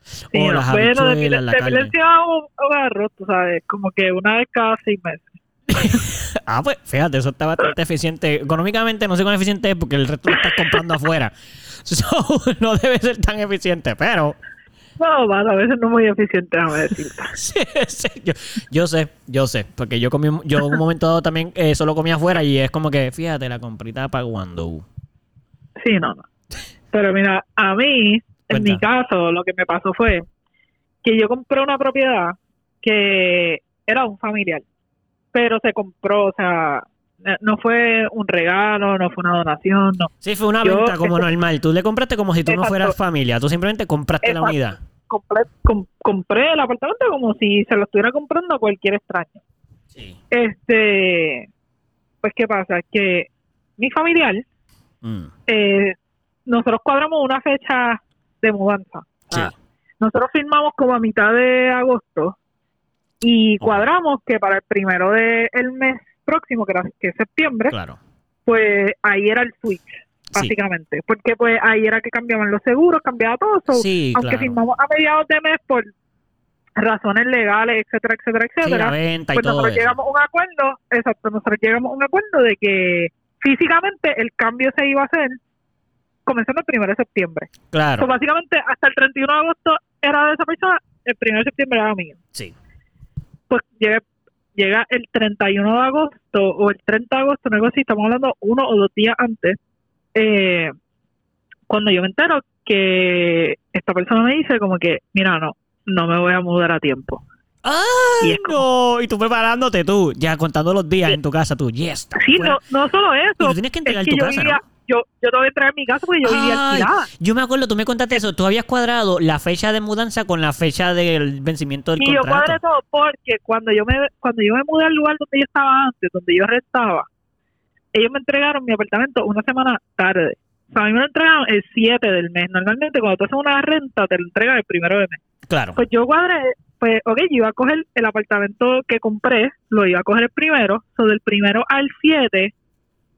Sí,
o las
bueno, de
habichuelas, la
de. Pilencia hago hago arroz, tú sabes, como que una vez cada seis meses.
Ah, pues fíjate, eso está bastante eficiente. Económicamente no sé cuán eficiente es porque el resto lo estás comprando afuera. So, no debe ser tan eficiente, pero
No, a veces no muy eficiente, déjame decirte.
Sí, sí, yo, yo sé, yo sé, porque yo comí, yo un momento dado también eh, solo comía afuera y es como que, fíjate, la comprita para cuando.
Sí, no, no. Pero mira, a mí, en
Cuenta.
mi caso, lo que me pasó fue que yo compré una propiedad que era un familiar. pero se compró, o sea, eh, no fue un regalo, no fue una donación, no.
Sí, fue una
Yo-
venta como normal. Tú le compraste como si tú no fueras familia. Tú simplemente compraste la unidad.
Compré, com- compré el apartamento como si se lo estuviera comprando a cualquier extraño.
Sí.
Este, pues, ¿qué pasa? Que mi familiar,
Mm,
eh, nosotros cuadramos una fecha de mudanza.
sí.
Ah, nosotros firmamos como a mitad de agosto y cuadramos que para el primero del mes próximo, que, era, que es septiembre,
Claro.
pues ahí era el switch,
Sí.
básicamente. Porque pues ahí era que cambiaban los seguros, cambiaba todo. so,
Sí,
aunque
claro.
firmamos a mediados de mes por razones legales, etcétera, etcétera,
la
etcétera,
venta y
pues
todo
nosotros
eso.
llegamos a un acuerdo, exacto, nosotros llegamos a un acuerdo de que físicamente el cambio se iba a hacer comenzando el primero de septiembre.
Claro.
So, básicamente hasta el 31 de agosto era de esa persona, el primero de septiembre era mío.
Sí.
Pues llega, llega el 31 de agosto o el 30 de agosto, algo así, estamos hablando uno o dos días antes, eh, cuando yo me entero que esta persona me dice como que, mira, no, no me voy a mudar a tiempo. Y
¡Ay,
es
no! Y tú preparándote tú, ya contando los días en tu casa, tú, yes.
Sí, no, no solo
Y
eso,
tú tienes que entregar
es que
tu
yo
casa,
vivía,
¿no?
yo, yo tengo que entregar mi casa porque yo vivía
Ay,
alquilada.
Yo me acuerdo, tú me contaste eso. Tú habías cuadrado la fecha de mudanza con la fecha del vencimiento del
Y yo
contrato.
cuadré todo porque cuando yo me cuando yo me mudé al lugar donde yo estaba antes, donde yo rentaba, ellos me entregaron mi apartamento una semana tarde. O sea, a mí me lo entregaron el 7 del mes. Normalmente cuando tú haces una renta te lo entregan el primero de mes.
Claro.
Pues yo cuadré, pues ok, yo iba a coger el apartamento que compré, lo iba a coger el primero, so del primero al 7,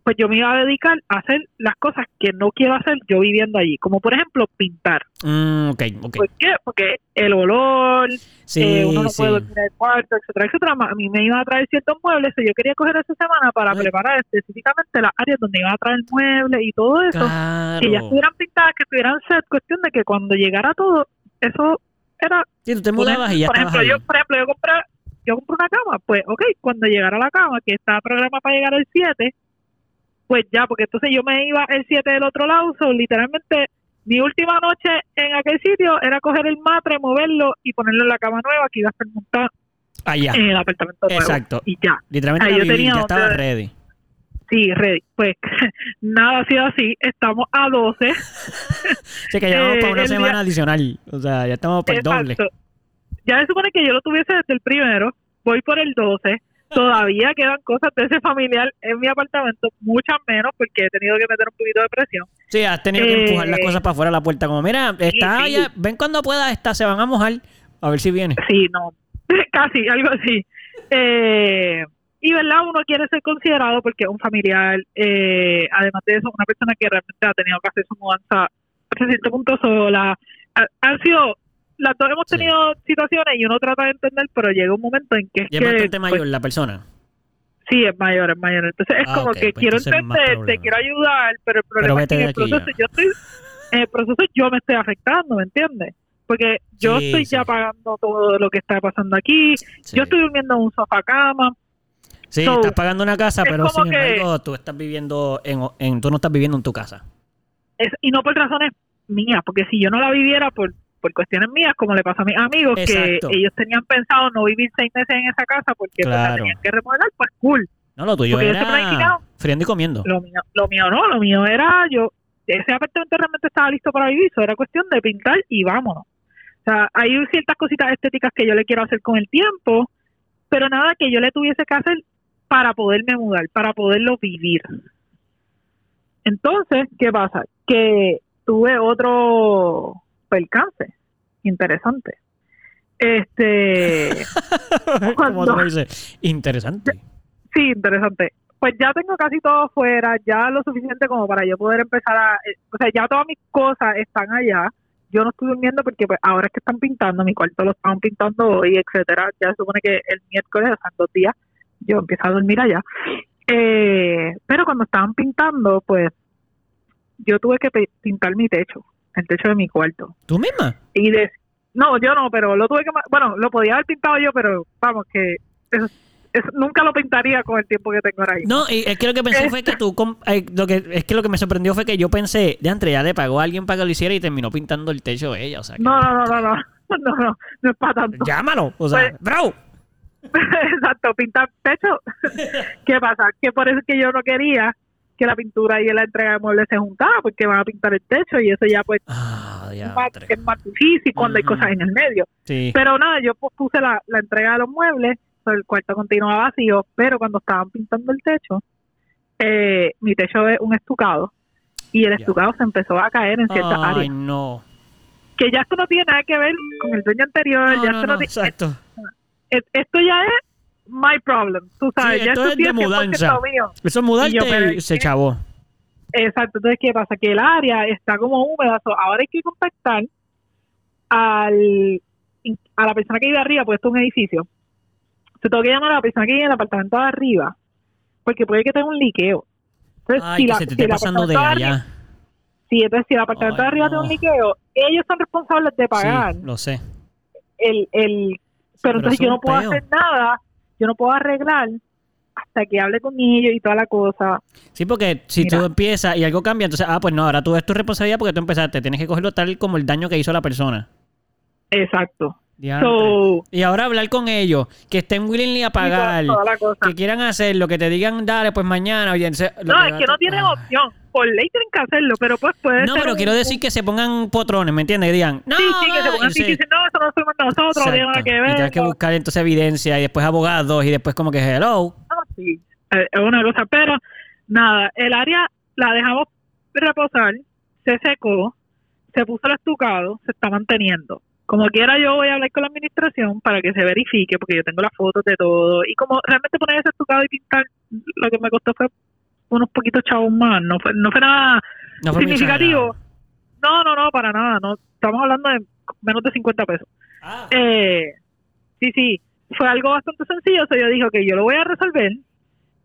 pues yo me iba a dedicar a hacer las cosas que no quiero hacer yo viviendo allí, como por ejemplo pintar.
Mm, ok, ok.
¿Por qué? Porque el olor,
Sí,
eh, uno no
sí.
puede dormir en el cuarto, etcétera, etcétera. A mí me iban a traer ciertos muebles y yo quería coger esa semana para
Ay.
preparar específicamente las áreas donde iban a traer muebles y todo eso.
Claro.
Que ya estuvieran pintadas, que estuvieran set. Cuestión de que cuando llegara todo, eso era...
Sí, tú te mudabas y ya
por ejemplo,
ahí.
yo, por ejemplo, yo compré, yo compré una cama. Pues, ok, cuando llegara la cama, que estaba programada para llegar el 7, pues ya, porque entonces yo me iba el 7 del otro lado. So, literalmente, mi última noche en aquel sitio era coger el matre, moverlo y ponerlo en la cama nueva que iba a estar montada
Allá.
en el apartamento nuevo.
Exacto.
Y ya,
Literalmente
ahí yo
vivir,
tenía
ya estaba ready.
sí, ready. Pues nada ha sido así. Estamos a 12.
Sí, que llevamos
Eh,
para una
día-
semana adicional. O sea, ya estamos por el doble.
Ya se supone que yo lo tuviese desde el primero. Voy por el 12. Todavía quedan cosas de ese familiar en mi apartamento, muchas menos porque he tenido que meter un poquito de presión.
Sí, has tenido que
Eh,
empujar las cosas para afuera de la puerta. Como, mira, está
sí.
ya, ven cuando pueda, está, se van a mojar. A ver si viene.
Sí, no, casi, algo así. Eh, y verdad, uno quiere ser considerado porque un familiar, eh, además de eso, una persona que realmente ha tenido que hacer su mudanza hasta cierto punto sola. Ha- han sido, las dos hemos
Sí.
tenido situaciones y uno trata de entender, pero llega un momento en que es que...
es bastante
pues,
mayor la persona.
Sí, es mayor, es mayor. Entonces es
Ah,
como que
pues
quiero entender, te quiero ayudar, pero el problema es que en el proceso yo estoy, en el proceso yo me estoy afectando, ¿me entiendes? Porque yo
Sí,
estoy
sí.
ya pagando todo lo que está pasando aquí, yo estoy durmiendo en un sofá cama,
Sí,
So,
estás pagando una casa, pero sin
que-
embargo tú estás viviendo en, en- tú no estás viviendo en tu casa.
es, y no por razones mías, porque si yo no la viviera por, por cuestiones mías, como le pasó a mis amigos,
Exacto.
que ellos tenían pensado no vivir seis meses en esa casa porque pues, la tenían que remodelar, pues cool.
No, lo tuyo
Porque
era friendo y comiendo.
Lo mío, lo mío no, lo mío era yo, ese apartamento realmente estaba listo para vivir, eso era cuestión de pintar y vámonos. O sea, hay ciertas cositas estéticas que yo le quiero hacer con el tiempo, pero nada que yo le tuviese que hacer para poderme mudar, para poderlo vivir. Entonces, ¿qué pasa? Que tuve otro percance interesante. Este,
Como tú dices. Interesante.
Sí, interesante. Pues ya tengo casi todo fuera, ya lo suficiente como para yo poder empezar a... eh, o sea, ya todas mis cosas están allá. Yo no estoy durmiendo porque pues ahora es que están pintando, mi cuarto lo estaban pintando hoy, etcétera. Ya se supone que el miércoles, o sea, en dos días, yo empiezo a dormir allá. Eh, pero cuando estaban pintando, pues yo tuve que pintar mi techo, el techo de mi cuarto.
¿Tú misma?
Y de, no, yo no, pero lo tuve que, bueno, lo podía haber pintado yo, pero vamos, que eso, eso nunca lo pintaría con el tiempo que tengo ahora mismo.
No, y es que lo que pensé fue que tú... eh, lo que, es que lo que me sorprendió fue que yo pensé, de entre ya le pagó a alguien para que lo hiciera y terminó pintando el techo ella. O sea, que-
No, no, no, no, no, no, no, no es para tanto.
Llámalo. O sea,
Pues-
bro.
exacto, pintar techo. ¿Qué pasa? Que por eso es que yo no quería que la pintura y la entrega de muebles se juntara, porque van a pintar el techo y eso ya pues
Ah,
es más, es más difícil cuando hay cosas en el medio.
Sí.
Pero nada, yo pues, puse la, la entrega de los muebles, pues, el cuarto continuaba vacío, pero cuando estaban pintando el techo, eh, mi techo es un estucado y el
Ya.
estucado se empezó a caer en ciertas
Ay,
áreas.
no.
Que ya esto no tiene nada que ver con el dueño anterior,
No,
ya
no,
esto no
no, exacto.
esto ya es my problem, tú sabes,
Sí,
ya
esto es de
es 100%
mudanza.
mío.
Eso es mudarte
Y yo, pero
y se chavó.
Exacto, entonces ¿qué pasa? Que el área está como húmeda, so, ahora hay que contactar al a la persona que vive arriba, pues esto es un edificio. Se tengo que llamar a la persona que vive en el apartamento de arriba, porque puede que tenga un liqueo. Entonces,
Ay,
si
que
la,
se te
si
esté
el
pasando de allá.
arriba- sí, entonces si el apartamento
Ay,
de arriba tiene un liqueo, ellos son responsables de pagar
Sí, lo sé.
el, el pero
pero
entonces yo no puedo
peo.
hacer nada, yo no puedo arreglar hasta que hable con ellos y toda la cosa.
Sí, porque si
Mira.
tú empiezas y algo cambia, entonces, ah, pues no, ahora tú es tu responsabilidad porque tú empezaste. Tienes que cogerlo tal como el daño que hizo la persona.
Exacto. So,
y ahora hablar con ellos, que estén willingly a
toda-
pagar,
toda
que quieran hacerlo, que te digan, dale, pues mañana. Oye, se- lo
No, es que no tienen
Ay.
opción. Por ley tienen que hacerlo, pero pues puede
No,
ser
pero
un-
quiero decir que se pongan potrones, ¿me entiendes? Que digan, no,
Sí, sí, que se
va",
pongan
y
así y dicen, no, eso no fuimos nosotros, no tiene que
Y
ver.
tienes que
no.
buscar entonces evidencia y después abogados y después como que hello.
No, sí, eh, es una cosa, pero nada, el área la dejamos reposar, se secó, se puso el estucado, se está manteniendo. Como quiera yo voy a hablar con la administración para que se verifique, porque yo tengo las fotos de todo, y como realmente poner ese estucado y pintar, lo que me costó fue unos poquitos chavos más, no fue, no fue nada
No fue muy
significativo. No, no, no, para nada, no, estamos hablando de menos de 50 pesos.
Ah.
Eh, sí, sí, fue algo bastante sencillo. O sea, yo dije que yo lo voy a resolver,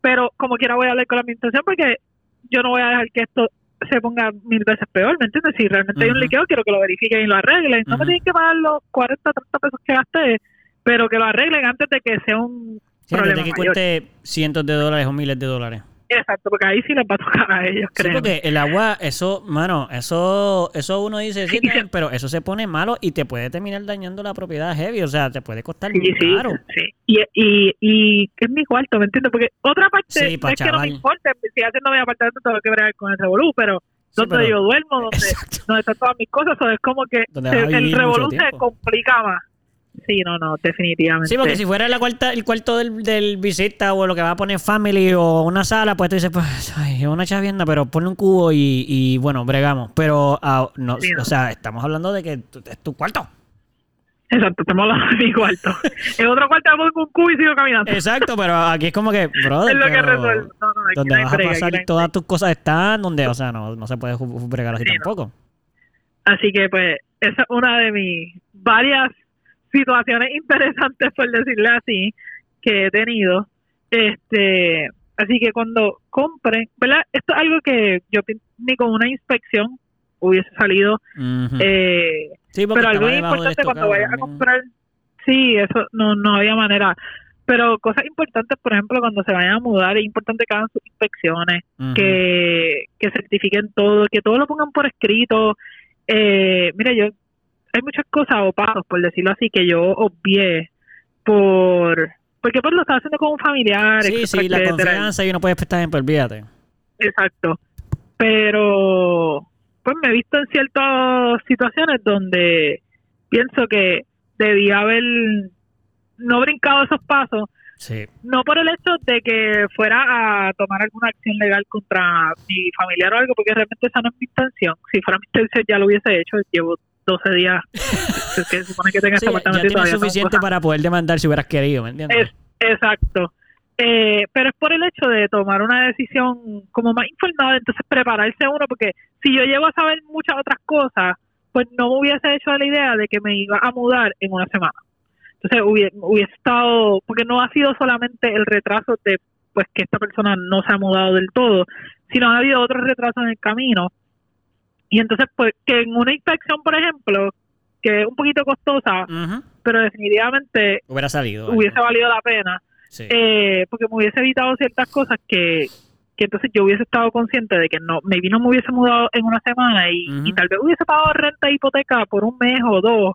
pero como quiera voy a hablar con la administración porque yo no voy a dejar que esto se ponga mil veces peor, ¿me entiendes? Si realmente hay un liqueo, quiero que lo verifiquen y lo arreglen. No me tienen que pagar los 40, 30 pesos que gasté, pero que lo arreglen antes de que sea un
Sí, antes de que
mayor.
cuente cientos de dólares o miles de dólares.
Exacto, porque ahí sí les va a tocar a ellos,
Sí,
creo.
porque el agua, eso, mano, eso, eso uno dice, sí, bien, pero eso se pone malo y te puede terminar dañando la propiedad heavy, o sea, te puede costar
Sí, sí,
caro.
sí. Y, y, y es mi cuarto, ¿me entiendes? Porque otra parte no es que no me importe, si haciendo mi apartamento tengo que bregar con el revolú, pero donde
pero-
yo duermo, donde, están todas mis cosas, o es como que el
vivir
revolú se complica más. Sí, no, no, definitivamente.
Sí, porque si fuera la cuarta, el cuarto del, del visita o lo que va a poner family o una sala, pues tú dices, pues, ay, es una chavienda, pero ponle un cubo y, y bueno, bregamos. Pero, ah, no,
Sí, no.
o sea, estamos hablando de que es tu cuarto.
Exacto, estamos hablando de mi cuarto. en otro cuarto me pongo un cubo y sigo caminando.
Exacto, pero aquí es como que, brother,
es lo que
pero
resuelvo. No, no,
donde
no
vas a
brega,
pasar
hay
todas tus cosas están, donde, o sea, no, no se puede bregar así
Sí,
tampoco.
Así que pues esa es una de mis varias situaciones interesantes por decirle así que he tenido. Este, así que cuando compren, ¿verdad? Esto es algo que yo ni con una inspección hubiese salido eh,
sí,
pero algo importante cuando vayas a comprar sí, eso no no había manera. Pero cosas importantes, por ejemplo, cuando se vayan a mudar, es importante que hagan sus inspecciones, que, que certifiquen todo, que todo lo pongan por escrito. Eh, mira, yo hay muchas cosas o pasos, por decirlo así, que yo obvié por porque pues lo estaba haciendo con un familiar,
Sí,
etcétera,
sí, la
etcétera.
confianza y uno puede prestar ejemplo, olvídate.
Exacto. Pero pues me he visto en ciertas situaciones donde pienso que debía haber no brincado esos pasos,
Sí.
no por el hecho de que fuera a tomar alguna acción legal contra mi familiar o algo, porque realmente esa no es mi intención. Si fuera mi intención ya lo hubiese hecho, llevo 12 días es que se supone que tenga
Sí,
este
ya
apartamento y
tienes suficiente para poder demandar si hubieras querido, ¿me entiendes?
es, exacto. Eh, pero es por el hecho de tomar una decisión como más informada, entonces prepararse uno, porque si yo llego a saber muchas otras cosas, pues no me hubiese hecho la idea de que me iba a mudar en una semana. Entonces hubiese, hubiese estado, porque no ha sido solamente el retraso de pues que esta persona no se ha mudado del todo, sino ha habido otros retrasos en el camino. Y entonces, pues, que en una inspección, por ejemplo, que es un poquito costosa, pero definitivamente
Hubiera salido.
hubiese valido la pena,
Sí.
eh, porque me hubiese evitado ciertas cosas que, que entonces yo hubiese estado consciente de que no, maybe no me hubiese mudado en una semana y tal vez hubiese pagado renta e hipoteca por un mes o dos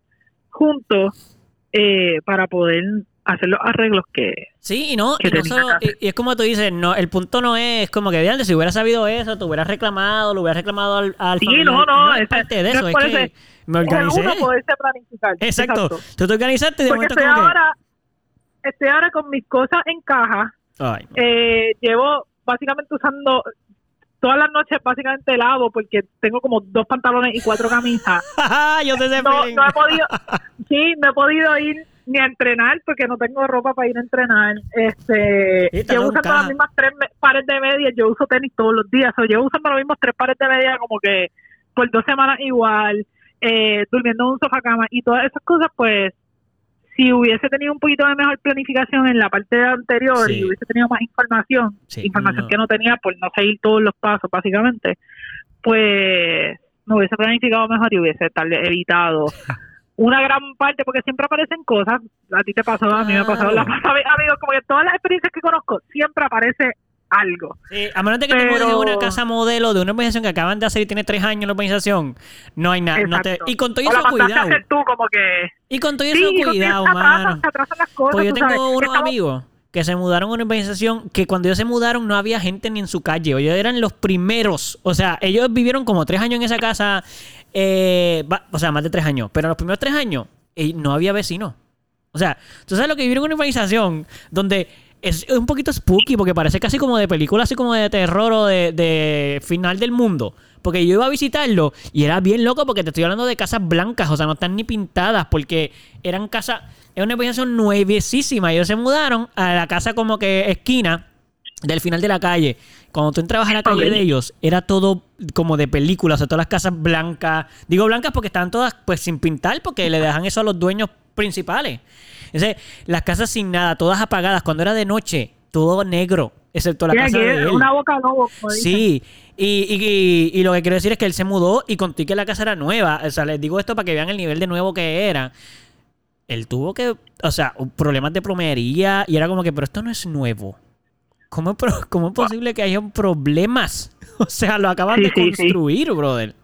juntos eh, para poder hacer los arreglos que
Sí, y no, y, no solo- es como tú dices, no, el punto no es como que, vean, si hubieras sabido eso, te hubieras reclamado, lo hubieras reclamado al, al
Sí,
familiar.
no, no,
es parte de
no
eso,
es
que me
uno poderse planificar.
Exacto. Tú te organizaste de
Porque estoy
como que...
ahora, estoy ahora con mis cosas en caja.
Ay,
Eh, llevo básicamente usando todas las noches básicamente lavo porque tengo como dos pantalones y cuatro camisas.
yo
No, no he podido, sí, no he podido ir ni a entrenar porque no tengo ropa para ir a entrenar. Este, usando
caja.
las mismas tres pares de medias. Yo uso tenis todos los días. O llevo usando los mismos tres pares de medias como que por dos semanas igual, eh, durmiendo en un sofá cama y todas esas cosas, pues si hubiese tenido un poquito de mejor planificación en la parte anterior
Sí.
y hubiese tenido más información,
Sí,
información
no.
que no tenía por no seguir todos los pasos básicamente, pues me hubiese planificado mejor y hubiese tal vez evitado una gran parte, porque siempre aparecen cosas, a ti te pasó, a mí me pasó,
Claro.
la amigos, como que todas las experiencias que conozco, siempre aparece algo.
Sí, a menos de que te mudes de
Pero-
una casa modelo de una organización que acaban de hacer y tiene tres años la organización, no hay nada. No te- y con todo
o
eso, cuidado.
tú, como que...
Y con todo eso,
Sí,
cuidado,
se atrasan,
mano.
se atrasan las cosas,
Pues yo tengo
sabes.
unos
Estamos-
amigos que se mudaron a una urbanización que cuando ellos se mudaron no había gente ni en su calle. Ellos eran los primeros. O sea, ellos vivieron como tres años en esa casa. Eh, o sea, más de tres años. Pero los primeros tres años eh, no había vecinos. O sea, tú sabes lo que vivir en una urbanización donde es un poquito spooky porque parece casi como de película, así como de terror o de, final del mundo. Porque yo iba a visitarlo y era bien loco porque te estoy hablando de casas blancas, o sea, no están ni pintadas porque eran casas, es una urbanización nuevecísima. Ellos se mudaron a la casa como que esquina del final de la calle. Cuando tú entrabas a la calle de ellos, era todo como de película, o sea, todas las casas blancas. Digo blancas porque estaban todas pues sin pintar, porque le dejan eso a los dueños principales. Entonces, las casas sin nada, todas apagadas. Cuando era de noche, todo negro, excepto la
Sí,
casa de él.
una boca lobo.
Sí, y, y- y- y lo que quiero decir es que él se mudó y conté que la casa era nueva. O sea, les digo esto para que vean el nivel de nuevo que era. Él tuvo que, o sea, problemas de plomería y era como que, pero esto no es nuevo. ¿Cómo cómo es posible que haya problemas? O sea, lo acaban
Sí,
de
sí, sí.
construir, brother.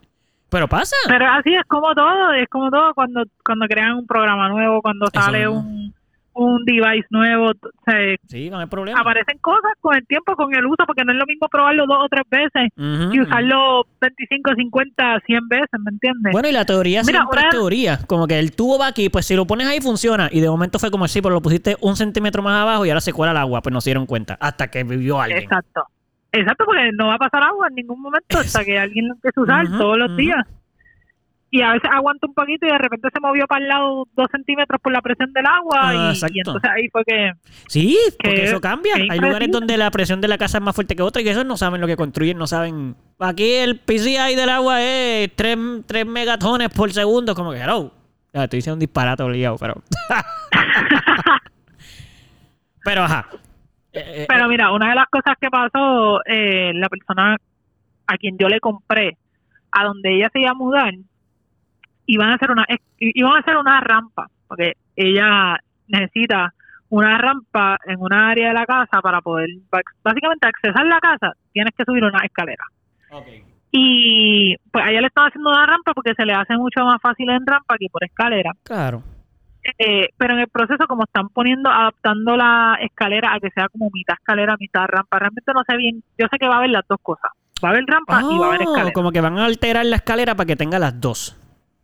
Pero pasa.
Pero así es como todo, es como todo cuando cuando crean un programa nuevo, cuando
Eso
sale un, un device nuevo, se
Sí, no hay problema.
aparecen cosas con el tiempo, con el uso, porque no es lo mismo probarlo dos o tres veces y usarlo 25, 50, 100 veces, ¿me entiendes?
Bueno, y la teoría
Mira,
siempre es teoría. Como que el tubo va aquí, pues si lo pones ahí funciona. Y de momento fue como sí, pero lo pusiste un centímetro más abajo y ahora se cuela el agua. Pues no se dieron cuenta. Hasta que vivió alguien.
Exacto. Exacto, porque no va a pasar agua en ningún momento hasta que alguien lo empiece a usar todos los días. Y a veces aguanta un poquito y de repente se movió para el lado dos centímetros por la presión del agua
Ah,
y, entonces ahí fue que...
Sí, porque
Que-
eso cambia.
que
Hay lugares donde la presión de la casa es más fuerte que otra y esos no saben lo que construyen, no saben. Aquí el PCI del agua es 3, megatones por segundo. Como que, hello. Ya, estoy diciendo un disparate obligado, pero. pero ajá. Eh, eh,
Pero mira, una de las cosas que pasó, eh, la persona a quien yo le compré, a donde ella se iba a mudar, iban a hacer una iban a hacer una rampa, porque ella necesita una rampa en una área de la casa para poder básicamente accesar la casa, tienes que subir una escalera. Y pues a ella le estaba haciendo una rampa porque se le hace mucho más fácil en rampa que por escalera.
Claro.
Eh, pero en el proceso, como están poniendo, adaptando la escalera a que sea como mitad escalera, mitad rampa, realmente no sé bien. Yo sé que va a haber las dos cosas. Va a haber rampa y va a haber
Oh,
escalera.
como que van a alterar la escalera para que tenga las dos.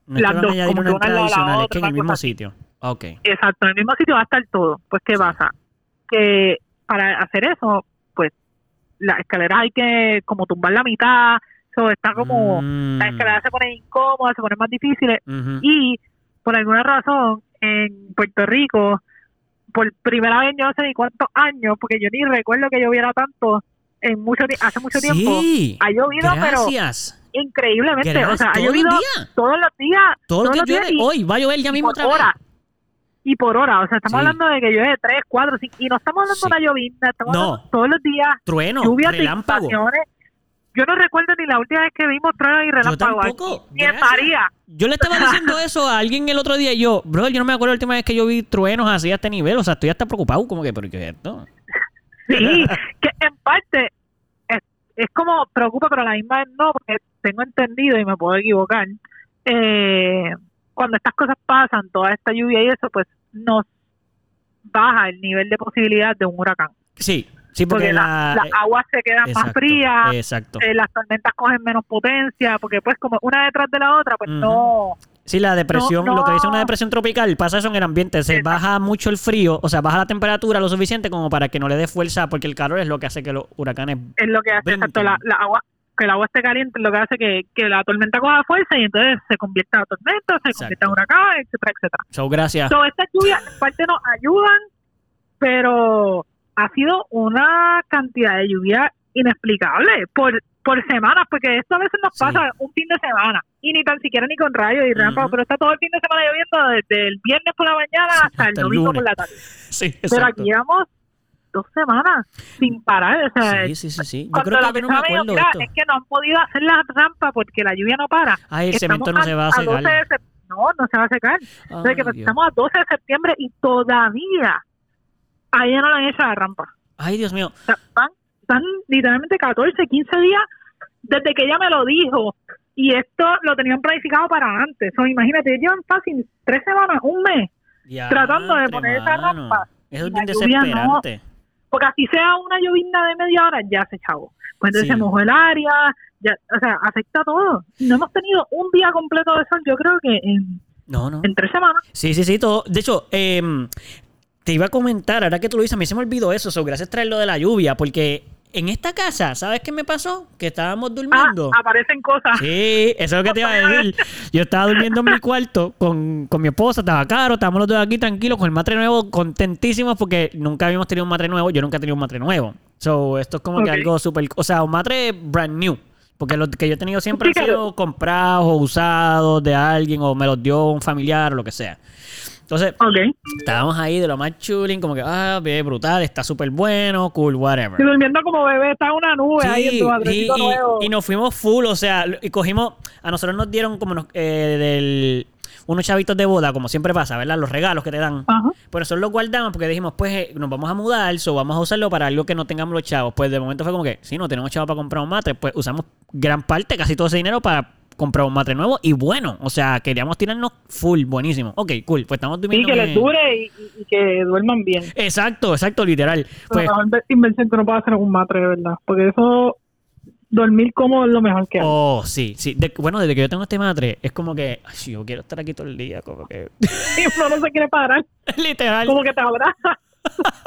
No es
Las
que van
dos,
a añadir
como
una entrada adicional, es que en el mismo sitio. Ok.
Exacto, en el mismo sitio va a estar todo. Pues, ¿qué
Sí.
pasa? Que para hacer eso, pues, la escalera hay que como tumbar la mitad. Eso está como.
Mm.
La escalera se pone incómoda, se pone más difíciles.
Ujú.
Y por alguna razón, en Puerto Rico, por primera vez yo no sé ni cuántos años, porque yo ni recuerdo que lloviera tanto en mucho hace mucho tiempo.
Sí.
Ha llovido,
Gracias.
pero increíblemente. O sea, ha
Todos los
llovido
días.
todos los días.
Todos los días
y-
Hoy va a llover ya mismo
por
otra vez.
hora. Y por hora. O sea, estamos
Sí.
hablando de que llueve 3, 4, 5. Y no estamos hablando
Sí.
de una llovizna. Estamos
No.
hablando todos los días.
Trueno,
lluvias,
relámpago.
Yo no recuerdo ni la última vez que vimos truenos y
Yo
relámpagos.
tampoco.
Ni en
Gracias.
María.
Yo le estaba diciendo eso a alguien el otro día y yo, bro, yo no me acuerdo la última vez que yo vi truenos así a este nivel. O sea, estoy hasta preocupado, como que, ¿pero qué es esto?
Sí, que en parte es, como preocupa, pero a la misma vez no, porque tengo entendido y me puedo equivocar. Eh, cuando estas cosas pasan, toda esta lluvia y eso, pues nos baja el nivel de posibilidad de un huracán.
Sí, sí, porque,
Porque
la,
la- las aguas se quedan más frías,
Exacto.
eh, las tormentas cogen menos potencia, porque pues como una detrás de la otra, pues no...
Sí, la depresión,
No,
lo que dice una depresión tropical, pasa eso en el ambiente. Se baja mucho el frío, o sea, baja la temperatura lo suficiente como para que no le dé fuerza, porque el calor es lo que hace que los huracanes.
es lo que hace
Brinquen.
exacto la, la agua que el agua esté caliente es lo que hace que, que la tormenta coja fuerza y entonces se convierta en tormenta, se convierta en huracán, etcétera, etcétera.
So, gracias.
So, estas lluvias en parte nos ayudan, pero ha sido una cantidad de lluvia inexplicable por por semanas, porque esto a veces nos
Sí.
pasa un fin de semana y ni tan siquiera ni con rayos y relámpagos,
Ujú.
pero está todo el fin de semana lloviendo desde el viernes por la mañana hasta, el
hasta el
domingo
lunes.
por la tarde.
Sí,
Pero
exacto.
aquí llevamos dos semanas sin parar, o sea,
Sí, sí, sí, sí. Yo
cuando
creo
la
que yo no me
dijo,
acuerdo
mira,
esto.
es que no han podido hacer la rampa porque la lluvia no para.
Ay, el
Estamos
cemento no se va a
12
secar.
no, no se va a secar. O sea, que
Ay, Dios.
estamos a 12 de septiembre y todavía a ella no le han hecho la rampa.
Ay, Dios mío.
O sea, van, literalmente 14, 15 días desde que ella me lo dijo. Y esto lo tenían planificado para antes. O imagínate, llevan fácil tres semanas, un mes, Tratando de poner esa rampa.
Eso es bien
no-
desesperante.
porque así sea una llovizna de media hora, ya se chavo. Pues entonces
Sí.
se mojó el área, ya, o sea, afecta todo. No hemos tenido un día completo de sol, yo creo que en,
No, no.
en tres semanas.
Sí, sí, sí, todo. De hecho, em, te iba a comentar, ahora que tú lo dices, a mí se me olvidó eso, so, gracias traerlo de la lluvia, porque en esta casa, ¿sabes qué me pasó? Que estábamos
Ah,
durmiendo.
aparecen cosas.
Sí, eso es lo que te iba a decir. Yo estaba durmiendo en mi cuarto con, con mi esposa, estaba caro, estábamos los dos aquí tranquilos con el matre nuevo, contentísimos porque nunca habíamos tenido un matre nuevo, yo nunca he tenido un matre nuevo. So, esto es como que algo súper, o sea, un matre brand new. Porque los que yo he tenido siempre han
claro.
sido comprados o usados de alguien o me los dio un familiar o lo que sea. Entonces, estábamos ahí de lo más chulín, como que, ah, bien, brutal, está súper bueno, cool, whatever.
Y durmiendo como bebé, está en una nube ahí en tu
y,
nuevo.
y nos fuimos full, o sea, y cogimos, a nosotros nos dieron como nos- eh, del, unos chavitos de boda, como siempre pasa, ¿verdad? Los regalos que te dan.
Ajá.
Pues nosotros los guardamos porque dijimos, pues eh, nos vamos a mudar, so vamos a usarlo para algo que no tengamos los chavos. Pues de momento fue como que, si no tenemos chavos para comprar un matre, pues usamos gran parte, casi todo ese dinero para comprar un matre nuevo y bueno, o sea, queríamos tirarnos full, buenísimo. Ok, cool, pues estamos
Sí,
durmiendo.
que
en-
les dure y, y- y que duerman bien.
Exacto, exacto, literal. Pues,
la mejor inversión que uno puede hacer en un matre, de verdad. Porque eso, dormir cómodo es lo mejor que hay.
Oh, sí, sí. De- bueno, desde que yo tengo este matre, es como que, ay, sí, yo quiero estar aquí todo el día, como que,
Y uno no se quiere parar,
literal.
como que te abraza.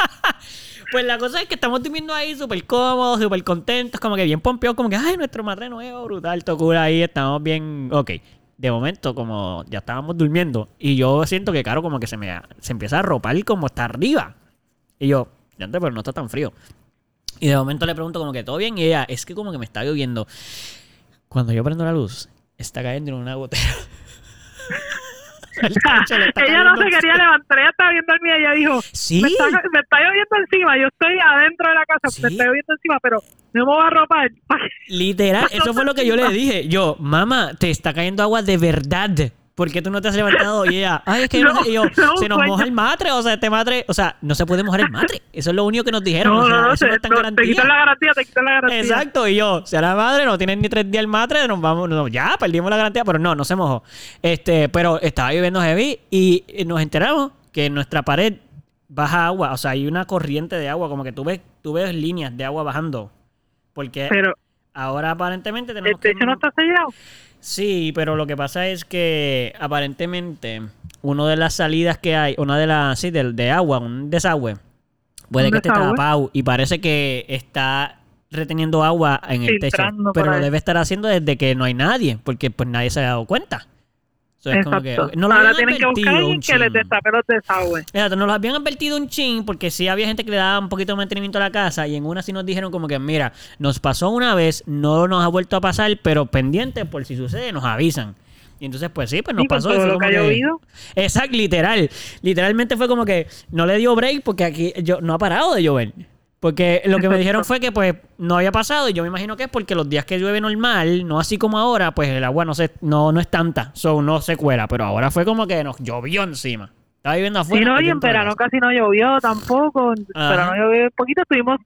Pues la cosa es que estamos durmiendo ahí súper cómodos, súper contentos, como que bien pompeados, como que, ay, nuestro matre nuevo, brutal, tocura ahí, estamos bien, ok. De momento, como ya estábamos durmiendo, y yo siento que, claro, como que se me se empieza a ropar como está arriba. Y yo, ya pero no está tan frío. Y de momento le pregunto como que todo bien, y ella, es que como que me está lloviendo. Cuando yo prendo la luz, está cayendo en una gotera. El techo le está
ella no se quería levantar, ella estaba viendo el mío y ella dijo,
Sí.
me, está, me está lloviendo encima, yo estoy adentro de la casa,
Sí.
me está lloviendo encima, pero no me voy a arropar.
Literal, eso fue lo que yo le dije. Yo, mamá, te está cayendo agua de verdad. ¿Por qué tú no te has levantado? Y ella, ay, es que yo no
No,
sé". Y yo,
no,
se nos moja el matre. O sea, este matre, o sea, no se puede mojar el matre. Eso es lo único que nos dijeron.
No,
o sea,
no, no,
eso
te,
no
no, te
garantía.
quitan la garantía, te quitan la garantía.
Exacto, y yo, si a la madre no tienen ni tres días el matre, nos vamos, no, ya, perdimos la garantía, pero no, no se mojó. Este, pero estaba lloviendo heavy y nos enteramos que en nuestra pared baja agua, o sea, hay una corriente de agua, como que tú ves, tú ves líneas de agua bajando. Porque
Pero
ahora aparentemente tenemos
el techo
que...
no está sellado.
Sí, pero lo que pasa es que aparentemente una de las salidas que hay, una de las, sí, de, de agua, un desagüe, puede
Un
que esté
desagüe.
tapado y parece que está reteniendo agua en el techo, pero lo
ahí.
debe estar haciendo desde que no hay nadie, porque pues nadie se ha dado cuenta. So, es como
Exacto.
que, no lo
Ahora tienen que buscar
un
que les
chin.
destape los desagües.
Exacto, nos lo habían advertido un chin porque sí había gente que le daba un poquito de mantenimiento a la casa y en una sí nos dijeron como que, mira, nos pasó una vez, no nos ha vuelto a pasar, pero pendiente por si sucede, nos avisan. Y entonces, pues sí, pues nos
Sí,
pasó.
lo que llovido.
Exacto, literal. Literalmente fue como que no le dio break porque aquí yo, no ha parado de llover. Porque lo que me dijeron fue que pues no había pasado y yo me imagino que es porque los días que llueve normal, no así como ahora, pues el agua no se, no, no es tanta, so no se cuela, pero ahora fue como que nos llovió encima. Estaba viviendo afuera.
Sí, no,
y
en verano casi no llovió tampoco.
Ajá.
verano llovió poquito, estuvimos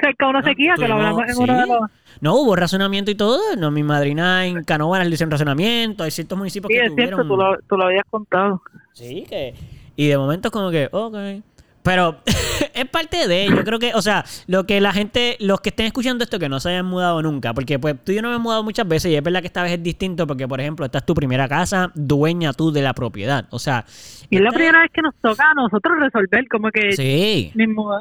cerca de una
No,
sequía, que lo hablamos en uno de
sí.
los...
No, hubo razonamiento y todo. No, mi madrina en Canóvanas le hicieron razonamiento. Hay ciertos municipios
Sí,
que
es cierto, tú lo, tú lo habías contado.
Sí, que... Y de momento es como que, ok. Pero es parte de, yo creo que, o sea, lo que la gente, los que estén escuchando esto que no se hayan mudado nunca, porque pues tú y yo no me hemos mudado muchas veces y es verdad que esta vez es distinto porque, por ejemplo, esta es tu primera casa, dueña tú de la propiedad, o sea...
Y es la primera vez que nos toca a nosotros resolver, como que
Sí,
mismo, o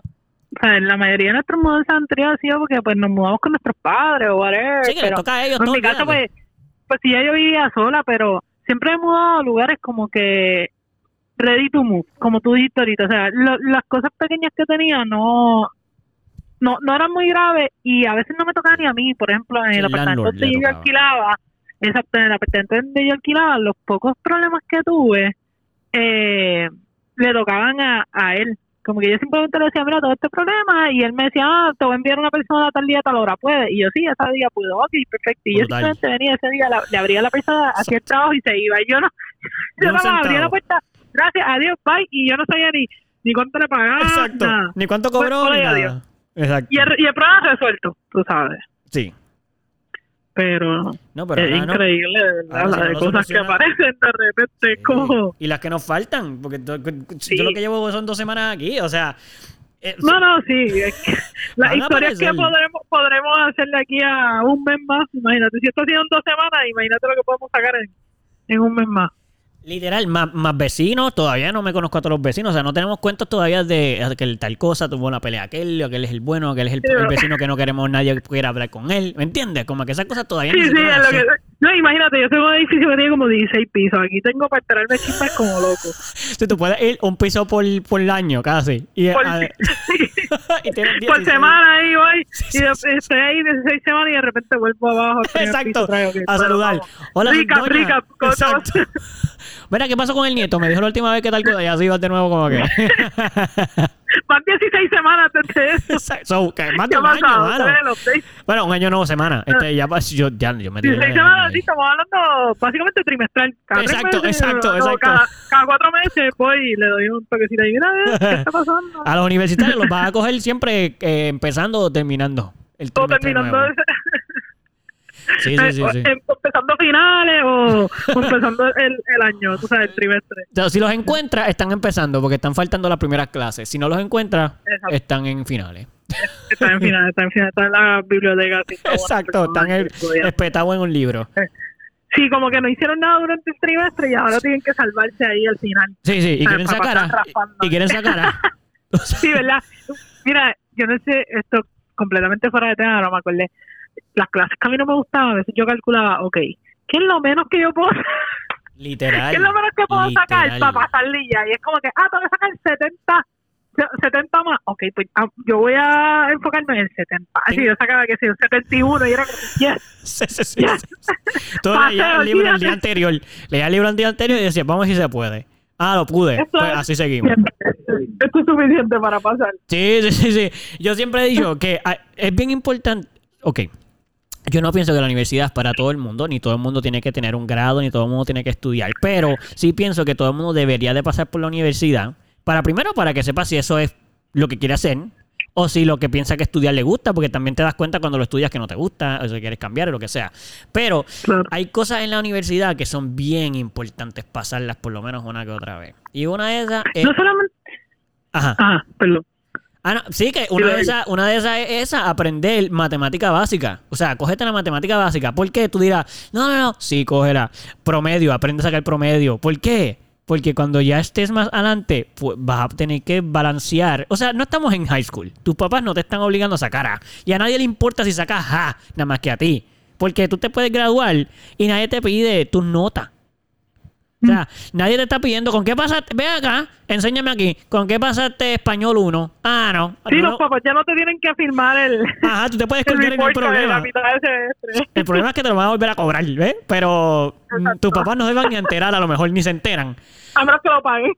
sea, la mayoría de nuestros mudanzas anteriores ha sido porque pues nos mudamos con nuestros padres o whatever.
sí que
pero
toca a ellos
en
todo.
mi caso,
olvídate.
pues, pues sí, ya yo vivía sola, pero siempre he mudado a lugares como que ready to move, como tú dijiste ahorita. O sea, lo- las cosas pequeñas que tenía no, no no eran muy graves y a veces no me tocaban ni a mí. Por ejemplo, en el
el
apartamento donde yo
tocaba.
alquilaba, exacto, en el apartamento donde yo alquilaba, los pocos problemas que tuve eh, le tocaban a, a él. Como que yo simplemente le decía, mira, todo este problema, y él me decía, ah, te voy a enviar una persona tal día, a tal hora, ¿puede? Y yo, sí, ese día puedo, ok, perfecto. Y yo simplemente venía ese día, la- le abría a la persona, hacía el trabajo y se iba. Y yo no, yo
un
no abría la puerta, gracias, adiós, bye, y yo no sabía ni, ni cuánto le pagaba.
Exacto.
nada.
Ni cuánto cobró, ni nada.
adiós.
Exacto.
Y el, y el problema resuelto, tú sabes.
Sí.
Pero,
No, pero
es
ahora
increíble, verdad, la
no
de
lo
cosas que aparecen de repente,
Sí.
como...
Y las que nos faltan, porque
Sí.
yo lo que llevo son dos semanas aquí, o sea... eh,
No, no, sí. es que Las historias que podremos, podremos hacer de aquí a un mes más, imagínate. Si esto ha sido en dos semanas, imagínate lo que podemos sacar en, en un mes más.
Literal, más, más vecinos, todavía no me conozco a todos los vecinos, o sea, no tenemos cuentos todavía de que el tal cosa tuvo una pelea aquel, aquel es el bueno, aquel es el,
Sí,
vecino que no queremos nadie que quiera hablar con él, ¿me entiendes? Como que esas cosas todavía
Sí, sí, lo que...
sé.
No, imagínate, yo tengo un edificio que tiene como 16 pisos. Aquí tengo para enterarme chismes como loco.
Si tú puedes ir un piso por, por el año, casi. Y,
Por,
a- y tienes
por
16.
semana ahí voy, y de- estoy ahí 16 semanas y de repente vuelvo abajo.
Exacto,
piso
a saludar. Hola,
Rica,
doña.
rica.
Mira, ¿qué pasó con el nieto? Me dijo la última vez que tal cosa y así va de nuevo como que...
Van 16 semanas desde eso.
so, que más de
¿Qué ha
un año, mano. Bueno, un año no, semana. Este, ya, yo, ya, yo me tiré
16
la-
semanas, sí, estamos hablando básicamente trimestral. Cada
Exacto,
meses,
exacto,
no,
exacto.
Cada, cada cuatro meses voy y le doy un toquecito ahí. Mira, ¿qué está pasando?
A los universitarios los vas a coger siempre eh, empezando o terminando. El
terminando
nuevo. Sí, sí, sí.
o-
sí.
em- empezando finales o, o empezando el, el año, tú sabes, el trimestre.
O sea, si los encuentras, están empezando porque están faltando las primeras clases. Si no los encuentras,
Exacto.
están en finales.
Está en final, está en final, está en la biblioteca. así,
Exacto, están espetados en un libro.
Sí, como que no hicieron nada durante el trimestre y ahora tienen que salvarse ahí al final.
Sí, sí, y quieren sacar a,
están
y quieren sacar a. O sea,
Sí, ¿verdad? Mira, yo no sé, esto completamente fuera de tema, no me acordé. Las clases que a mí no me gustaban, a veces yo calculaba, ok, ¿qué es lo menos que yo puedo
literal.
¿Qué es lo menos que puedo sacar para pasar ya? Y es como que, ah, tengo que sacar 70, se- 70 más. Ok, pues ah, yo voy a enfocarme en el 70. Así
Sí.
yo sacaba, que yo, 71 y era como, yes.
Sí, sí, sí,
Yes.
sí, sí.
Paseo,
leías el libro el día anterior. Leías el libro el día anterior y decías, vamos si se puede. Ah, lo pude.
Esto
Pues
es-
así seguimos.
Esto es suficiente para pasar.
Sí, sí, sí, sí. Yo siempre he dicho que ah, es bien importante. Ok. Yo no pienso que la universidad es para todo el mundo, ni todo el mundo tiene que tener un grado, ni todo el mundo tiene que estudiar. Pero sí pienso que todo el mundo debería de pasar por la universidad. Para primero, para que sepa si eso es lo que quiere hacer. O si lo que piensa que estudiar le gusta, porque también te das cuenta cuando lo estudias que no te gusta, o si quieres cambiar, o lo que sea. Pero hay cosas en la universidad que son bien importantes pasarlas por lo menos una que otra vez. Y una de esas es...
No solamente.
Ajá.
Ah, perdón.
Ah, no, sí, que una
lo
de, esas, una de esas es esa, aprender matemática básica. O sea, cógete la matemática básica. ¿Por qué? Tú dirás, no, no, no. Sí, cógela. Promedio, aprende a sacar promedio. ¿Por qué? Porque cuando ya estés más adelante, pues vas a tener que balancear. O sea, no estamos en high school. Tus papás no te están obligando a sacar A. Y a nadie le importa si sacas A, nada más que a ti. Porque tú te puedes graduar y nadie te pide tus notas. O sea, nadie te está pidiendo con qué pasaste. Ve acá, enséñame aquí. ¿Con qué pasaste español 1? Ah, no.
Sí,
no,
los papás ya no te tienen que firmar el,
Ajá, tú te puedes
el
colgar
de la
problema.
de.
El problema es que te lo van a volver a cobrar, ¿ves? Pero mm,
Exacto.
tus papás no se van ni a enterar, a lo mejor ni se enteran.
A menos que lo paguen.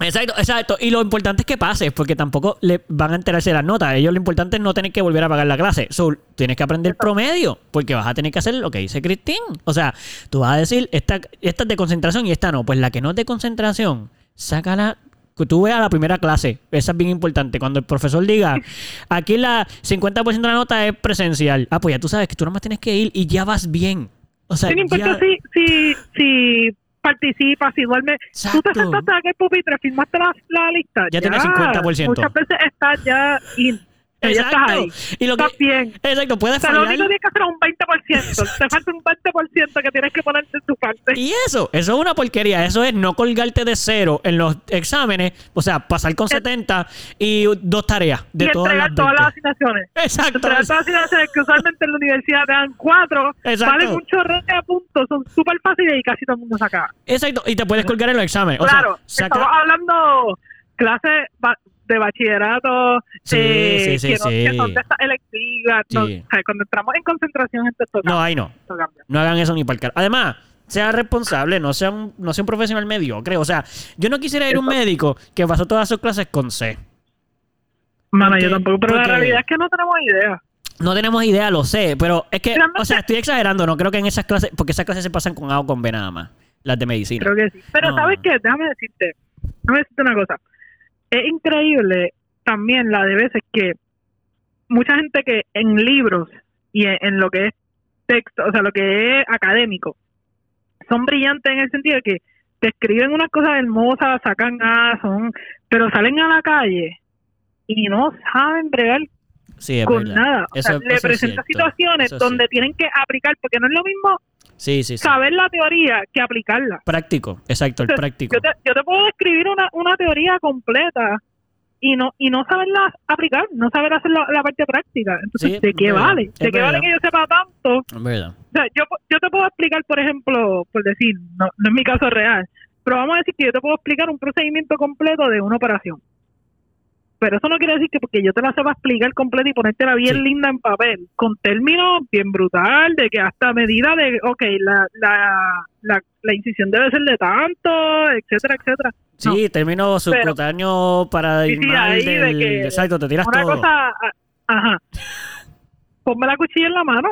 Exacto, exacto. Y lo importante es que pases, porque tampoco le van a enterarse de las notas. Ellos lo importante es no tener que volver a pagar la clase. So, tienes que aprender promedio, porque vas a tener que hacer lo que dice Cristín. O sea, tú vas a decir, esta, esta es de concentración y esta no. Pues la que no es de concentración, sácala. Que tú veas la primera clase. Esa es bien importante. Cuando el profesor diga, aquí la 50% de la nota es presencial. Ah, pues ya tú sabes que tú nomás tienes que ir y ya vas bien. O sea,
no importa
ya-
si, si, si participas, si duermes. Tú te
Exacto.
sentaste en el pupitre, firmaste la, la lista.
Ya tienes 50%.
Muchas veces estás ya in. O sea, ya estás
Exacto.
ahí.
Y lo que-
Estás bien.
Exacto, puedes
O sea, lo
fallar.
único que tienes que hacer es un 20%. Te falta un 20% que tienes que ponerte en tu parte.
Y eso, eso es una porquería. Eso es no colgarte de cero en los exámenes. O sea, pasar con 70 y dos tareas de
y
todas
entregar
las
todas
20.
las asignaciones.
Exacto.
Entregar todas las asignaciones que usualmente en la universidad te dan cuatro.
Exacto.
Valen un chorro de puntos. Son súper fáciles y casi todo el mundo saca.
Exacto. Y te puedes colgar en los exámenes. O
claro,
sea,
estamos
saca...
hablando clases ba- de bachillerato
Sí,
eh,
sí, sí,
que, no- que
sí.
son de estas electivas. no,
Sí.
o sea, cuando entramos en concentración, esto toca.
No, ahí no.
esto.
No hagan eso ni para el car- Además, sea responsable, no sea, un, no sea un profesional mediocre. O sea, yo no quisiera ir a un médico que pasó todas sus clases con C.
Mano,
Porque-
yo tampoco, pero la realidad es que no tenemos idea.
No tenemos idea, lo sé, pero es que,
Realmente-
o sea, estoy exagerando, no creo que en esas clases, porque esas clases se pasan con A o con B nada más, las de medicina.
Creo que sí. Pero
No.
¿sabes qué? Déjame decirte, déjame decirte una cosa. Es increíble también la de veces que mucha gente que en libros y en, en lo que es texto, o sea, lo que es académico, son brillantes en el sentido de que te escriben unas cosas hermosas, sacan A, son, pero salen a la calle y no saben bregar
Sí,
con
verdad.
nada. O
Eso-
sea,
eso
le
cierto.
situaciones
Eso
donde tienen que aplicar, porque no es lo mismo
Sí, sí, sí.
saber la teoría que aplicarla.
Práctico, exacto, el práctico.
Yo te, yo te puedo describir una, una teoría completa y no y no saberla aplicar, no saber hacer la, la parte práctica. Entonces,
Sí,
¿de qué
verdad,
vale? ¿De qué vale que yo sepa tanto?
Verdad.
O sea, yo, yo te puedo explicar, por ejemplo, por decir, no, no es mi caso real, pero vamos a decir que yo te puedo explicar un procedimiento completo de una operación. Pero eso no quiere decir que porque yo te la sepa explicar completa y ponértela bien
Sí.
linda en papel, con términos bien brutal, de que hasta medida de, ok, la, la, la, la incisión debe ser de tanto, etcétera, etcétera. No.
Sí, término subcutáneo para
Sí, sí, ahí de que
Exacto, te tiras
Una
todo.
cosa, ajá. Ponme la cuchilla en la mano.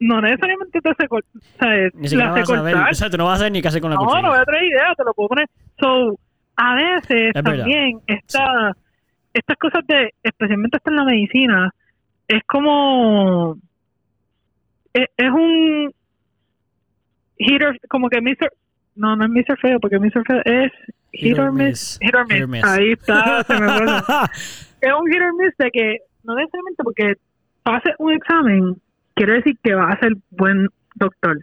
No necesariamente te cortar. O sea,
Ni siquiera
la sé
vas a saber.
cortar.
Exacto, no vas a saber ni qué hacer con la
No,
cuchilla.
no voy a traer idea, te lo puedo poner. So, a veces
Es
también esta, estas cosas de, especialmente hasta en la medicina, es como, es, es un hitter, como que Mr. No, no es Mr. Feo, porque Mr. Feo es hit or miss. Hit or miss.
Hit or miss.
Ahí está, se me es un hit or miss de que no necesariamente porque pase un examen quiere decir que vas a ser buen doctor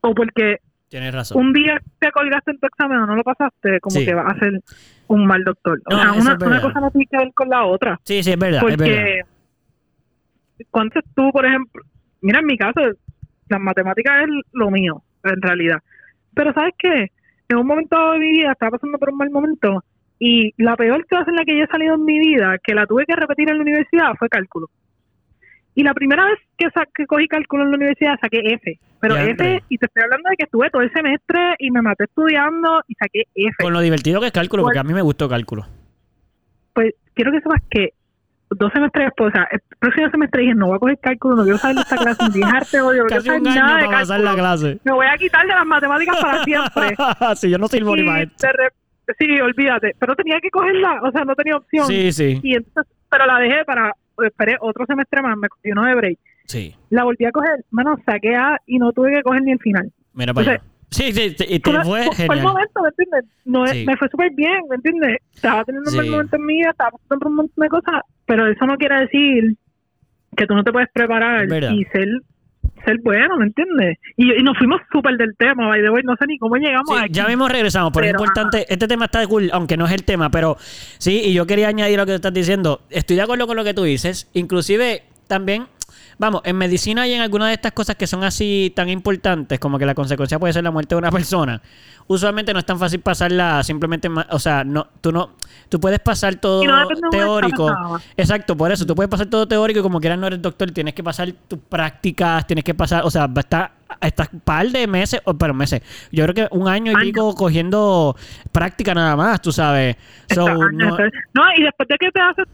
o porque
Tienes razón.
un día te colgaste en tu examen o no lo pasaste como
Sí.
que vas a ser un mal doctor. O sea una, cosa no tiene que ver con la otra.
Sí, sí, es verdad, es verdad.
porque cuando tú por ejemplo mira en mi caso las matemáticas es lo mío en realidad. Pero sabes qué en un momento de mi vida estaba pasando por un mal momento y la peor clase en la que yo he salido en mi vida que la tuve que repetir en la universidad fue cálculo. Y la primera vez que, sa- que cogí cálculo en la universidad saqué F pero F y te estoy hablando de que estuve todo el semestre y me maté estudiando y saqué F
Con lo divertido que es cálculo, porque a mí me gustó cálculo.
pues quiero que sepas que dos semestres después, o sea, el próximo semestre dije, no voy a coger cálculo, no quiero saber de esta clase, ni dejarte odio, no quiero saber nada de
pasar la
cálculo.
clase.
Me voy a quitar de las matemáticas para siempre.
sí, yo no sirvo ni para esto.
sí, olvídate, pero tenía que cogerla, o sea, no tenía opción.
Sí, sí,
Y entonces, pero la dejé para, esperé otro semestre más, me cogí uno de break.
Sí.
La volví a coger, bueno, saqué A y no tuve que coger ni el final.
Mira para allá.
Entonces,
Sí, sí, sí, y te
Fue,
fue
el momento, ¿me entiendes? No,
Sí.
Me fue súper bien, ¿me entiendes? Estaba teniendo un buen momento en mi vida, estaba pasando un montón de cosas, pero eso no quiere decir que tú no te puedes preparar
verdad.
y ser ser bueno, ¿me entiendes? Y, y nos fuimos súper del tema, by the way, no sé ni cómo llegamos
Sí,
aquí.
ya mismo regresamos, pero, es importante, este tema está cool, aunque no es el tema, pero sí, y yo quería añadir lo que tú estás diciendo. Estoy de acuerdo con lo que tú dices, inclusive también, vamos, en medicina y en algunas de estas cosas que son así tan importantes, como que la consecuencia puede ser la muerte de una persona, usualmente no es tan fácil pasarla simplemente, o sea, no, tú no, tú puedes pasar todo
no
teórico. Exacto, por eso, tú puedes pasar todo teórico y como quieras no eres doctor, tienes que pasar tus prácticas, tienes que pasar, o sea, estar estás un par de meses, o pero meses, yo creo que un año y pico cogiendo práctica nada más, tú sabes. So, no-
y después de que te haces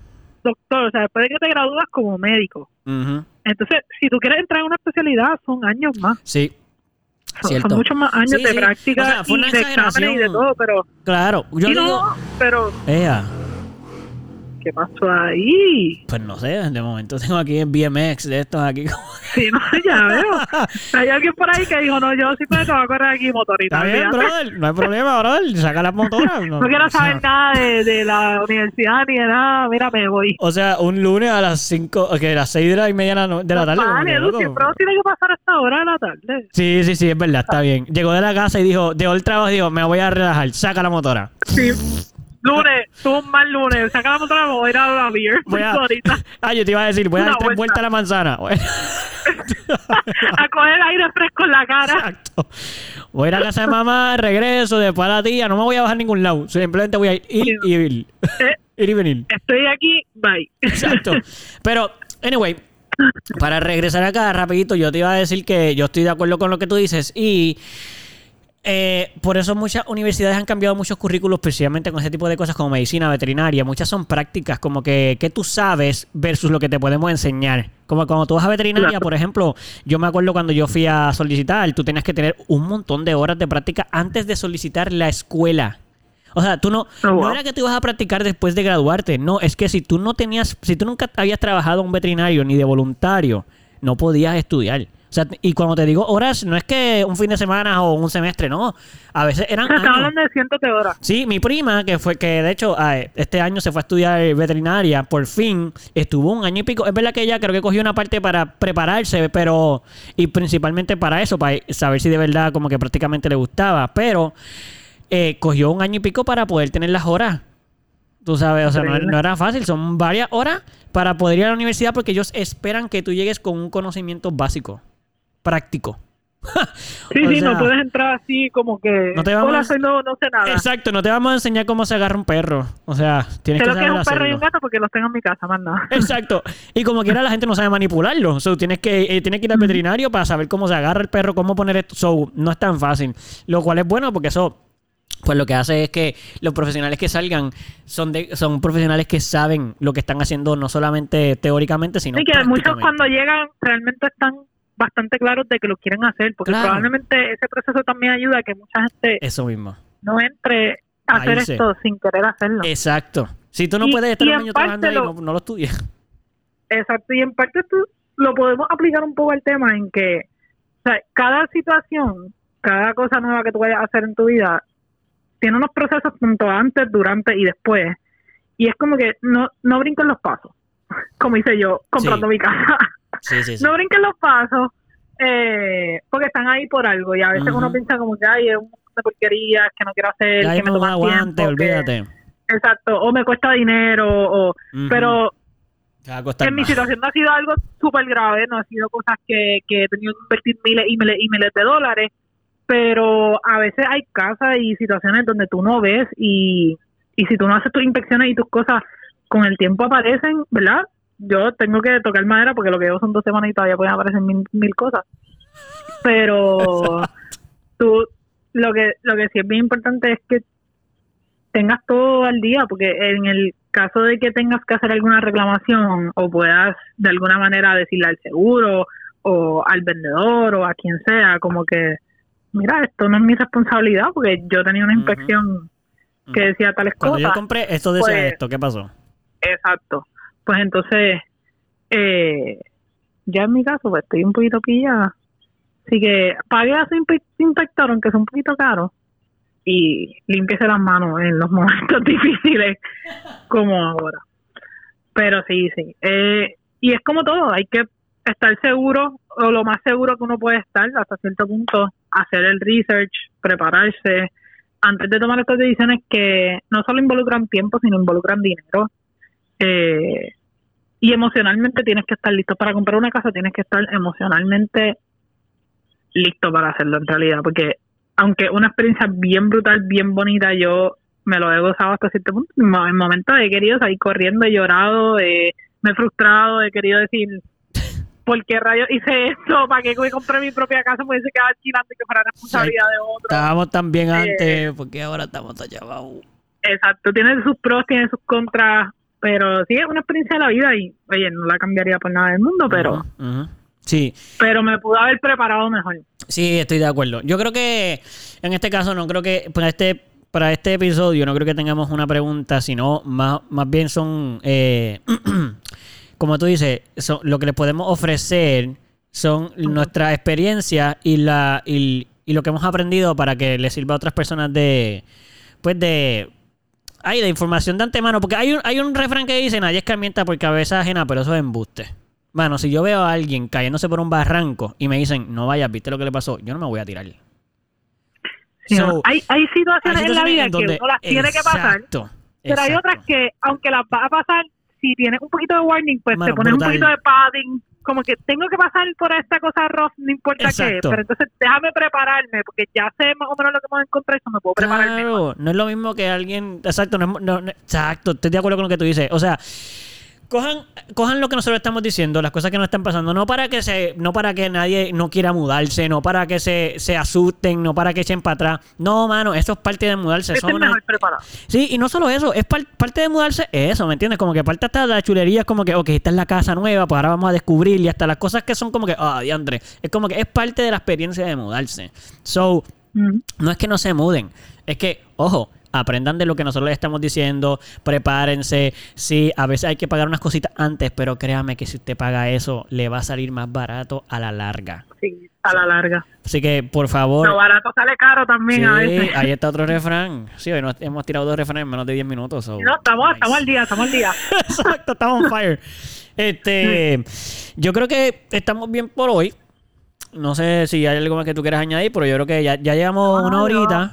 doctor, o sea, después de que te gradúas como médico,
Ujú,
entonces, si tú quieres entrar en una especialidad, son años más.
Sí,
Son, son muchos más años
Sí,
de
sí.
práctica
O sea, fue
y de exámenes y de todo, pero...
claro. Yo
y
digo,
no, pero
Ea,
¿Qué pasó ahí?
Pues no sé, de momento tengo aquí en BMX de estos aquí.
Sí, no, ya veo. Hay alguien por ahí que dijo, no, yo sí puedo a correr aquí motorita.
Está bien, brother, no hay problema, brother, saca las motoras.
No quiero saber nada de, de la universidad ni de nada. Mira, me voy.
O sea, un lunes a las 5, ok, a las 6 de la y media de la, no- de la tarde.
Vale,
que,
Edu, siempre no tiene que pasar esta hora de la tarde.
Sí, sí, sí, es verdad, está bien. Llegó de la casa y dijo, dejó el trabajo y dijo, me voy a relajar, saca la motora.
Sí. Lunes, tuvo un mal lunes. Saca la motora, me voy a ir a la beer.
Voy a... Ah, yo te iba a decir, voy a dar tres
vuelta.
vueltas a la manzana.
a coger aire fresco en la cara.
Exacto. Voy a ir a casa de mamá, regreso, después a la tía, no me voy a bajar a ningún lado. Simplemente voy a ir, ir y ir.
Eh,
ir y venir.
estoy aquí, bye.
Exacto. Pero, anyway, para regresar acá rapidito, yo te iba a decir que yo estoy de acuerdo con lo que tú dices y eh, por eso muchas universidades han cambiado muchos currículos precisamente con ese tipo de cosas como medicina, veterinaria. Muchas son prácticas, como que, que tú sabes versus lo que te podemos enseñar. Como cuando tú vas a veterinaria,
Claro.
por ejemplo, yo me acuerdo cuando yo fui a solicitar, tú tenías que tener un montón de horas de práctica antes de solicitar la escuela. O sea, tú no,
Oh,
no era que tú ibas a practicar después de graduarte. No, es que si tú no tenías, si tú nunca habías trabajado en un veterinario ni de voluntario, no podías estudiar. O sea, y cuando te digo horas, no es que un fin de semana o un semestre, no. A veces eran años.
hablando de cientos de horas.
Sí, mi prima, que fue que de hecho ah, este año se fue a estudiar veterinaria, por fin estuvo un año y pico. Es verdad que ella creo que cogió una parte para prepararse, pero y principalmente para eso, para saber si de verdad como que prácticamente le gustaba, pero eh, cogió un año y pico para poder tener las horas. Tú sabes, o sea, no, no era fácil, son varias horas para poder ir a la universidad porque ellos esperan que tú llegues con un conocimiento básico, práctico.
Sí,
O
sí,
sea,
no puedes entrar así como que.
No te vamos
Hola,
a-
soy no, no sé nada.
Exacto, no te vamos a enseñar cómo se agarra un perro. O sea, tienes
Sé
que
es un perro y
hacerlo.
un gato porque los tengo en mi casa, más nada.
Exacto. Y como quiera la gente no sabe manipularlo. So, tienes que eh, tienes que ir al veterinario para saber cómo se agarra el perro, cómo poner esto. So, no es tan fácil. Lo cual es bueno porque eso pues lo que hace es que los profesionales que salgan son de, son profesionales que saben lo que están haciendo no solamente teóricamente, sino
Sí, que muchos cuando llegan realmente están bastante claros de que lo quieren hacer, porque
Claro.
probablemente ese proceso también ayuda a que mucha gente
Eso mismo.
no entre a hacer esto sin querer hacerlo.
Exacto. Si tú no
Y-
puedes estar un año trabajando ahí, no, no lo estudies.
Exacto, y en parte esto lo podemos aplicar un poco al tema en que o sea, cada situación, cada cosa nueva que tú vayas a hacer en tu vida, tiene unos procesos tanto antes, durante y después. Y es como que no, no brinquen los pasos, como hice yo comprando
Sí.
mi casa.
Sí, sí, sí.
no brinquen los pasos eh, porque están ahí por algo y a veces uno piensa como que ay es un montón de porquerías que no quiero hacer
Ya
que me toma
aguante,
tiempo, que-
olvídate.
exacto o me cuesta dinero o
Ujú.
pero en mi situación no ha sido algo súper grave no ha sido cosas que, que he tenido que invertir miles y miles y miles de dólares pero a veces hay casas y situaciones donde tú no ves y, y si tú no haces tus inspecciones y tus cosas con el tiempo aparecen, ¿verdad? Yo tengo que tocar madera porque lo que llevo son dos semanas y todavía pueden aparecer mil, mil cosas. Pero tú, lo que, lo que sí es bien importante es que tengas todo al día, porque en el caso de que tengas que hacer alguna reclamación o puedas de alguna manera decirle al seguro o al vendedor o a quien sea, como que, mira, esto no es mi responsabilidad porque yo tenía una inspección que decía tales
Cuando
cosas.
yo compré, esto decía
pues,
esto, ¿qué pasó?
Exacto. Pues entonces, eh, ya en mi caso, pues estoy un poquito pillada. Así que pague a su inspe- inspector, aunque es un poquito caro, y límpiese las manos en los momentos difíciles como ahora. Pero sí, sí. Eh, y es como todo, hay que estar seguro, o lo más seguro que uno puede estar hasta cierto punto, hacer el research, prepararse, antes de tomar estas decisiones que no solo involucran tiempo, sino involucran dinero. Eh, y emocionalmente tienes que estar listo para comprar una casa, tienes que estar emocionalmente listo para hacerlo en realidad, porque aunque una experiencia bien brutal, bien bonita, yo me lo he gozado hasta cierto punto. En mo- en momentos he querido salir corriendo, he llorado, eh, me he frustrado, he querido decir, ¿por qué rayos hice esto? ¿Para qué compré mi propia casa? Pues se quedaba alquilando y que fuera responsabilidad de otro.
Estábamos tan bien
Eh,
antes, porque ahora estamos abajo.
Exacto, tiene sus pros, tiene sus contras, pero sí es una experiencia de la vida y, oye, no la cambiaría por nada del mundo, pero.
Sí,
pero me pudo haber preparado mejor.
sí, estoy de acuerdo. Yo creo que en este caso no creo que pues este para este episodio no creo que tengamos una pregunta, sino más, más bien son, eh, como tú dices, son, lo que les podemos ofrecer son nuestra experiencia y la y, y lo que hemos aprendido para que les sirva a otras personas de, pues de, ay, de información de antemano, porque hay un, hay un refrán que dice, nadie escarmienta por cabeza ajena, pero eso es embuste. Bueno, si yo veo a alguien cayéndose por un barranco y me dicen, no vayas, viste lo que le pasó, yo no me voy a tirar.
Sí,
So,
hay, hay situaciones
hay
en la vida
en donde-
que uno las tiene que pasar,
Exacto,
pero hay otras que, aunque las va a pasar, si tienes un poquito de warning, pues
Mano,
te pones
brutal.
un poquito de padding. Como que tengo que pasar por esta cosa rough, no importa qué.
Exacto.
Pero entonces déjame prepararme, porque ya sé más o menos lo que vamos a encontrar, eso me puedo preparar mejor.
No es lo mismo que alguien. Exacto, no, no- no- exacto, estoy de acuerdo con lo que tú dices. O sea, cojan, cojan lo que nosotros estamos diciendo, las cosas que nos están pasando, no para que se, no para que nadie no quiera mudarse, no para que se, se asusten, no para que echen para atrás. No, mano, eso es parte de mudarse. Una-. Sí, y no solo eso, es par- parte de mudarse eso, ¿me entiendes? Como que parte hasta la chulería es como que, ok, esta es la casa nueva, pues ahora vamos a descubrir y hasta las cosas que son como que, ah, diantre, es como que es parte de la experiencia de mudarse. So, no es que no se muden, es que, ojo, aprendan de lo que nosotros les estamos diciendo, prepárense. Sí, a veces hay que pagar unas cositas antes, pero créame que si usted paga eso, le va a salir más barato a la larga.
Sí, a la larga.
Así que, por favor.
Lo barato sale caro también
Sí,
a veces.
ahí está otro refrán. Sí, hoy nos hemos tirado dos refranes en menos de 10 minutos. so,
No, estamos,
nice.
estamos al día, estamos al día.
Exacto, estamos on fire. Este, yo creo que estamos bien por hoy. No sé si hay algo más que tú quieras añadir, pero yo creo que ya, ya llevamos
No,
una
no.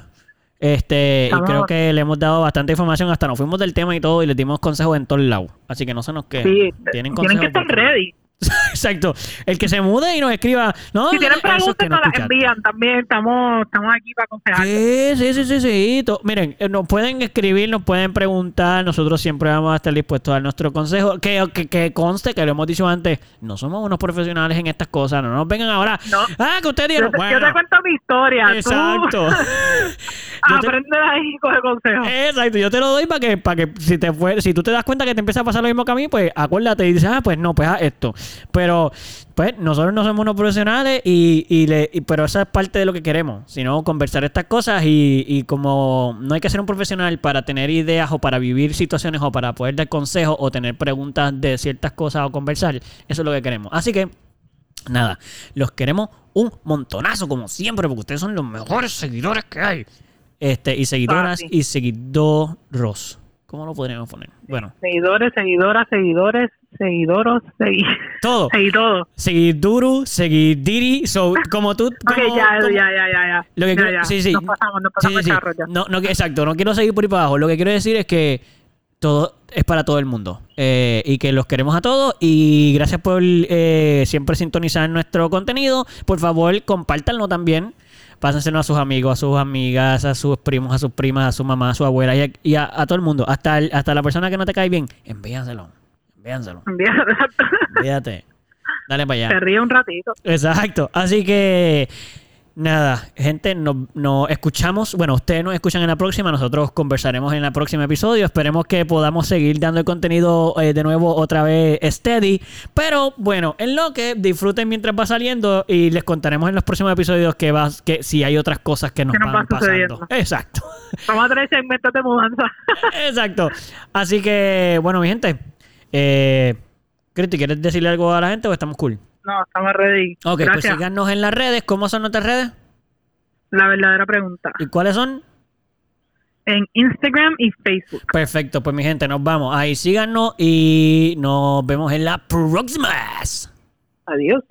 Este, y creo que le hemos dado bastante información. Hasta nos fuimos del tema y todo, y les dimos consejos en todos lados. Así que no se nos queden.
Sí,
Tienen
tienen que estar ready.
Exacto. El que se mude y nos escriba. No,
Si tienen
que
preguntas,
no
nos las envían también. Estamos, estamos aquí para aconsejar.
Sí, sí, sí, sí, sí. Miren, eh, nos pueden escribir, nos pueden preguntar. Nosotros siempre vamos a estar dispuestos a dar nuestro consejo. Que, que, que conste, que lo hemos dicho antes, no somos unos profesionales en estas cosas. No nos vengan ahora.
No.
Ah, que ustedes
Yo,
dijeron.
te- yo
Bueno,
te cuento mi historia.
exacto. Yo te-
Aprende de ahí y coge consejos.
Exacto, yo te lo doy para que, para que si te fue, si tú te das cuenta que te empieza a pasar lo mismo que a mí, pues acuérdate y dices, ah, pues no, pues haz esto. Pero, pues, nosotros no somos unos profesionales y, y le, y- pero esa es parte de lo que queremos, sino conversar estas cosas y, y como no hay que ser un profesional para tener ideas o para vivir situaciones o para poder dar consejos o tener preguntas de ciertas cosas o conversar, eso es lo que queremos. Así que, nada, los queremos un montonazo como siempre porque ustedes son los mejores seguidores que hay. Este, y seguidoras
Ah, sí.
y seguidoros. ¿Cómo lo podríamos poner? Bueno,
Seguidores, seguidoras, seguidores, seguidoros, segui...
todo.
seguí todo.
Seguiduru, seguidiri. So, como tú.
Ok, ya,
como-
ya, ya, ya, ya.
Lo que
Ya,
quiero-
ya.
sí, sí.
Nos pasamos, nos pasamos
sí, sí.
el carro ya.
No, no, exacto, no quiero seguir por ahí para abajo. Lo que quiero decir es que todo es para todo el mundo eh, y que los queremos a todos y gracias por eh, siempre sintonizar nuestro contenido. Por favor, compártanlo también. Pásenselo a sus amigos, a sus amigas, a sus primos, a sus primas, a su mamá, a su abuela y a, y a- a todo el mundo. Hasta, el- hasta la persona que no te cae bien. Envíanselo. Envíanselo. Envíate. Dale para allá.
Se ríe un ratito.
Exacto. Así que, nada, gente, nos, nos escuchamos. Bueno, ustedes nos escuchan en la próxima. Nosotros conversaremos en el próximo episodio. Esperemos que podamos seguir dando el contenido eh, de nuevo otra vez steady. Pero bueno, en lo que disfruten mientras va saliendo y les contaremos en los próximos episodios que, va, que si hay otras cosas que nos,
Que nos
van
va
pasando.
sucediendo.
Exacto.
Vamos a tener segmentos de mudanza.
Exacto. Así que, bueno, mi gente. Eh, Cristi, ¿quieres decirle algo a la gente o estamos cool?
No, estamos ready.
Ok, pues
Gracias.
síganos en las redes. ¿Cómo son nuestras redes?
La verdadera pregunta.
¿Y cuáles son?
En Instagram y Facebook.
Perfecto, pues mi gente, nos vamos. Ahí síganos y nos vemos en la próxima.
Adiós.